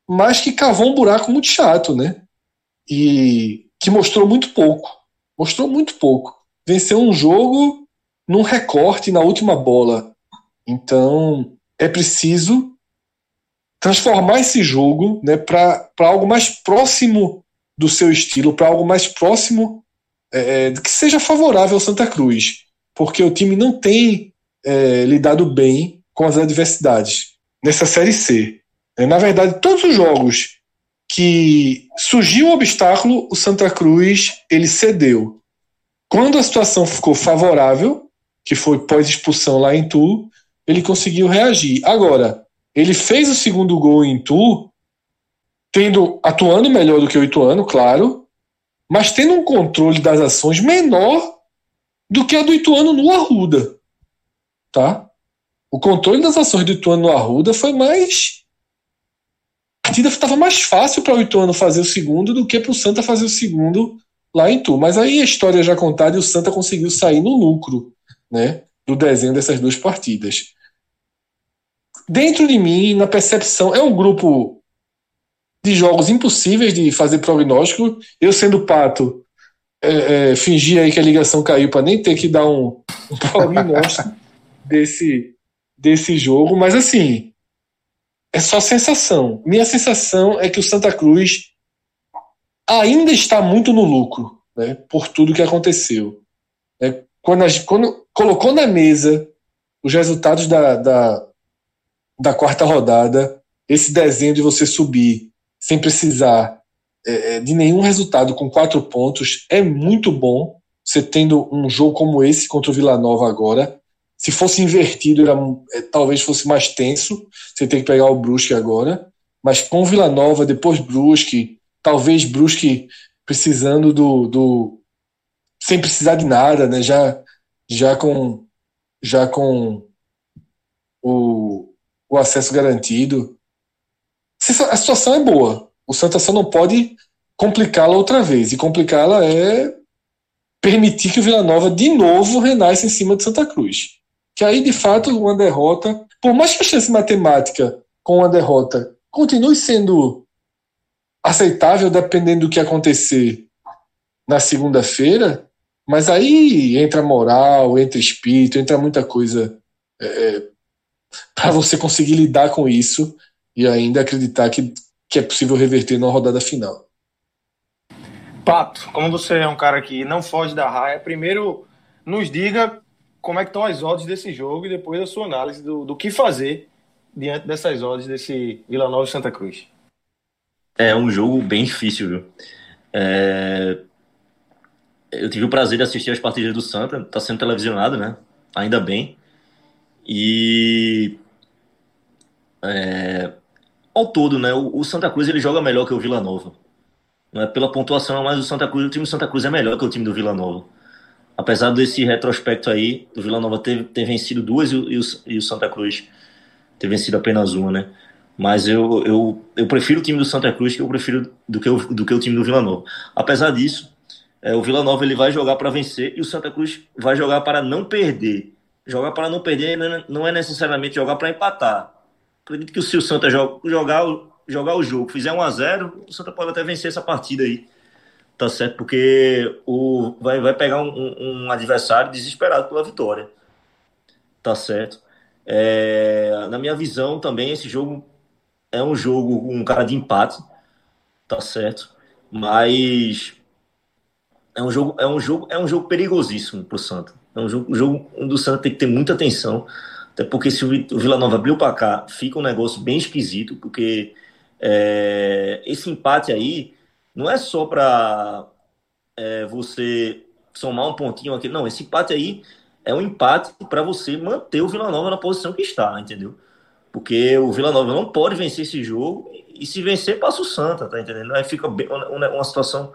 mas que cavou um buraco muito chato, né? E que mostrou muito pouco. Mostrou muito pouco. Venceu um jogo num recorte na última bola. Então, é preciso transformar esse jogo né, para algo mais próximo do seu estilo, para algo mais próximo é, que seja favorável ao Santa Cruz, porque o time não tem é, lidado bem com as adversidades nessa Série C. É, na verdade, todos os jogos que surgiu um obstáculo, o Santa Cruz ele cedeu. Quando a situação ficou favorável, que foi pós-expulsão lá em Tu, ele conseguiu reagir. Agora, ele fez o segundo gol em Tu, tendo atuando melhor do que o Ituano, claro, mas tendo um controle das ações menor do que a do Ituano no Arruda. Tá? O controle das ações do Ituano no Arruda foi mais. A partida estava mais fácil para o Ituano fazer o segundo do que para o Santa fazer o segundo lá em Tu. Mas aí a história já contada e o Santa conseguiu sair no lucro né, do desenho dessas duas partidas. Dentro de mim, na percepção, é um grupo de jogos impossíveis de fazer prognóstico. Eu, sendo pato, é, é, fingi aí que a ligação caiu para nem ter que dar um, um prognóstico desse, desse jogo, mas assim, é só sensação. Minha sensação é que o Santa Cruz ainda está muito no lucro, né, por tudo que aconteceu. É, quando, a, quando colocou na mesa os resultados da, da, da quarta rodada, esse desenho de você subir sem precisar é, é, de nenhum resultado com quatro pontos é muito bom. Você tendo um jogo como esse contra o Vila Nova agora, se fosse invertido, era, é, talvez fosse mais tenso. Você tem que pegar o Brusque agora, mas com o Vila Nova, depois Brusque, talvez Brusque precisando do, do sem precisar de nada, né? Já já com já com o, o acesso garantido. A situação é boa. O Santa só não pode complicá-la outra vez. E complicá-la é permitir que o Vila Nova de novo renasça em cima de Santa Cruz. Que aí, de fato, uma derrota, por mais que a chance matemática com uma derrota continue sendo aceitável dependendo do que acontecer na segunda-feira, mas aí entra moral, entra espírito, entra muita coisa é, é para você conseguir lidar com isso e ainda acreditar que, que é possível reverter na rodada final. Pato, como você é um cara que não foge da raia, primeiro nos diga como é que estão as odds desse jogo e depois a sua análise do, do que fazer diante dessas odds desse Vila Nova e Santa Cruz. É um jogo bem difícil, viu? É... Eu tive o prazer de assistir as partidas do Santa, está sendo televisionado, né? Ainda bem. E é, ao todo, né? O, o, Santa Cruz ele joga melhor que o Vila Nova. Não é pela pontuação, mas o Santa Cruz, o time do Santa Cruz é melhor que o time do Vila Nova. Apesar desse retrospecto aí, o Vila Nova ter, ter vencido duas e e, o, e o Santa Cruz ter vencido apenas uma, né? Mas eu, eu, eu prefiro o time do Santa Cruz que eu prefiro do que o, do que o time do Vila Nova. Apesar disso, é, o Vila Nova ele vai jogar para vencer e o Santa Cruz vai jogar para não perder. Jogar para não perder não é necessariamente jogar para empatar acredito que se o Santa jogar, jogar o jogo, fizer 1 a 0 o Santa pode até vencer essa partida aí. Tá certo? Porque o, vai, vai pegar um, um adversário desesperado pela vitória. Tá certo? É, na minha visão também, esse jogo é um jogo, um cara de empate. tá certo? Mas é um jogo, é um jogo, é um jogo perigosíssimo pro Santa. É um jogo, um jogo onde o Santa tem que ter muita atenção, até porque se o Vila Nova abriu para cá, fica um negócio bem esquisito, porque é, esse empate aí não é só para é, você somar um pontinho aqui, não. Esse empate aí é um empate para você manter o Vila Nova na posição que está, entendeu? Porque o Vila Nova não pode vencer esse jogo e se vencer passa o Santa, tá entendendo? Aí fica uma situação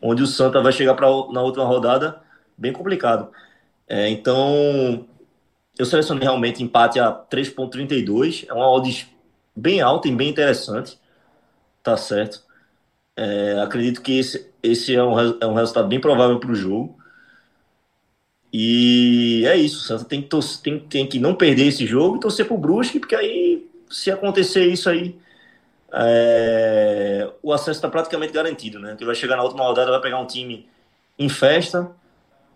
onde o Santa vai chegar para na última rodada bem complicado. É, então, eu selecionei realmente empate a 3.32, é uma odds bem alta e bem interessante, tá certo? É, acredito que esse, esse é, um, é um resultado bem provável para o jogo. E é isso, o Santa tem que, tem, tem que não perder esse jogo e torcer pro Brusque, porque aí, se acontecer isso aí, é, o acesso está praticamente garantido, né? Que vai chegar na última rodada, vai pegar um time em festa.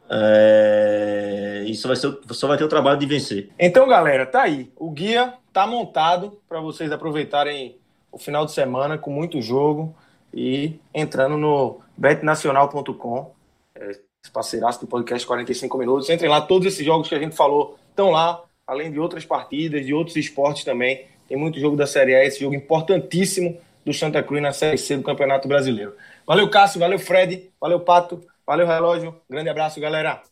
É, e só vai, ser, só vai ter o trabalho de vencer. Então, galera, tá aí. O guia tá montado para vocês aproveitarem o final de semana com muito jogo e entrando no betnacional.com, é, parceiraço do podcast 45 minutos. Entrem lá, todos esses jogos que a gente falou estão lá, além de outras partidas, de outros esportes também. Tem muito jogo da Série A, esse jogo importantíssimo do Santa Cruz na Série C do Campeonato Brasileiro. Valeu, Cássio, valeu, Fred, valeu, Pato, valeu, Relógio. Grande abraço, galera.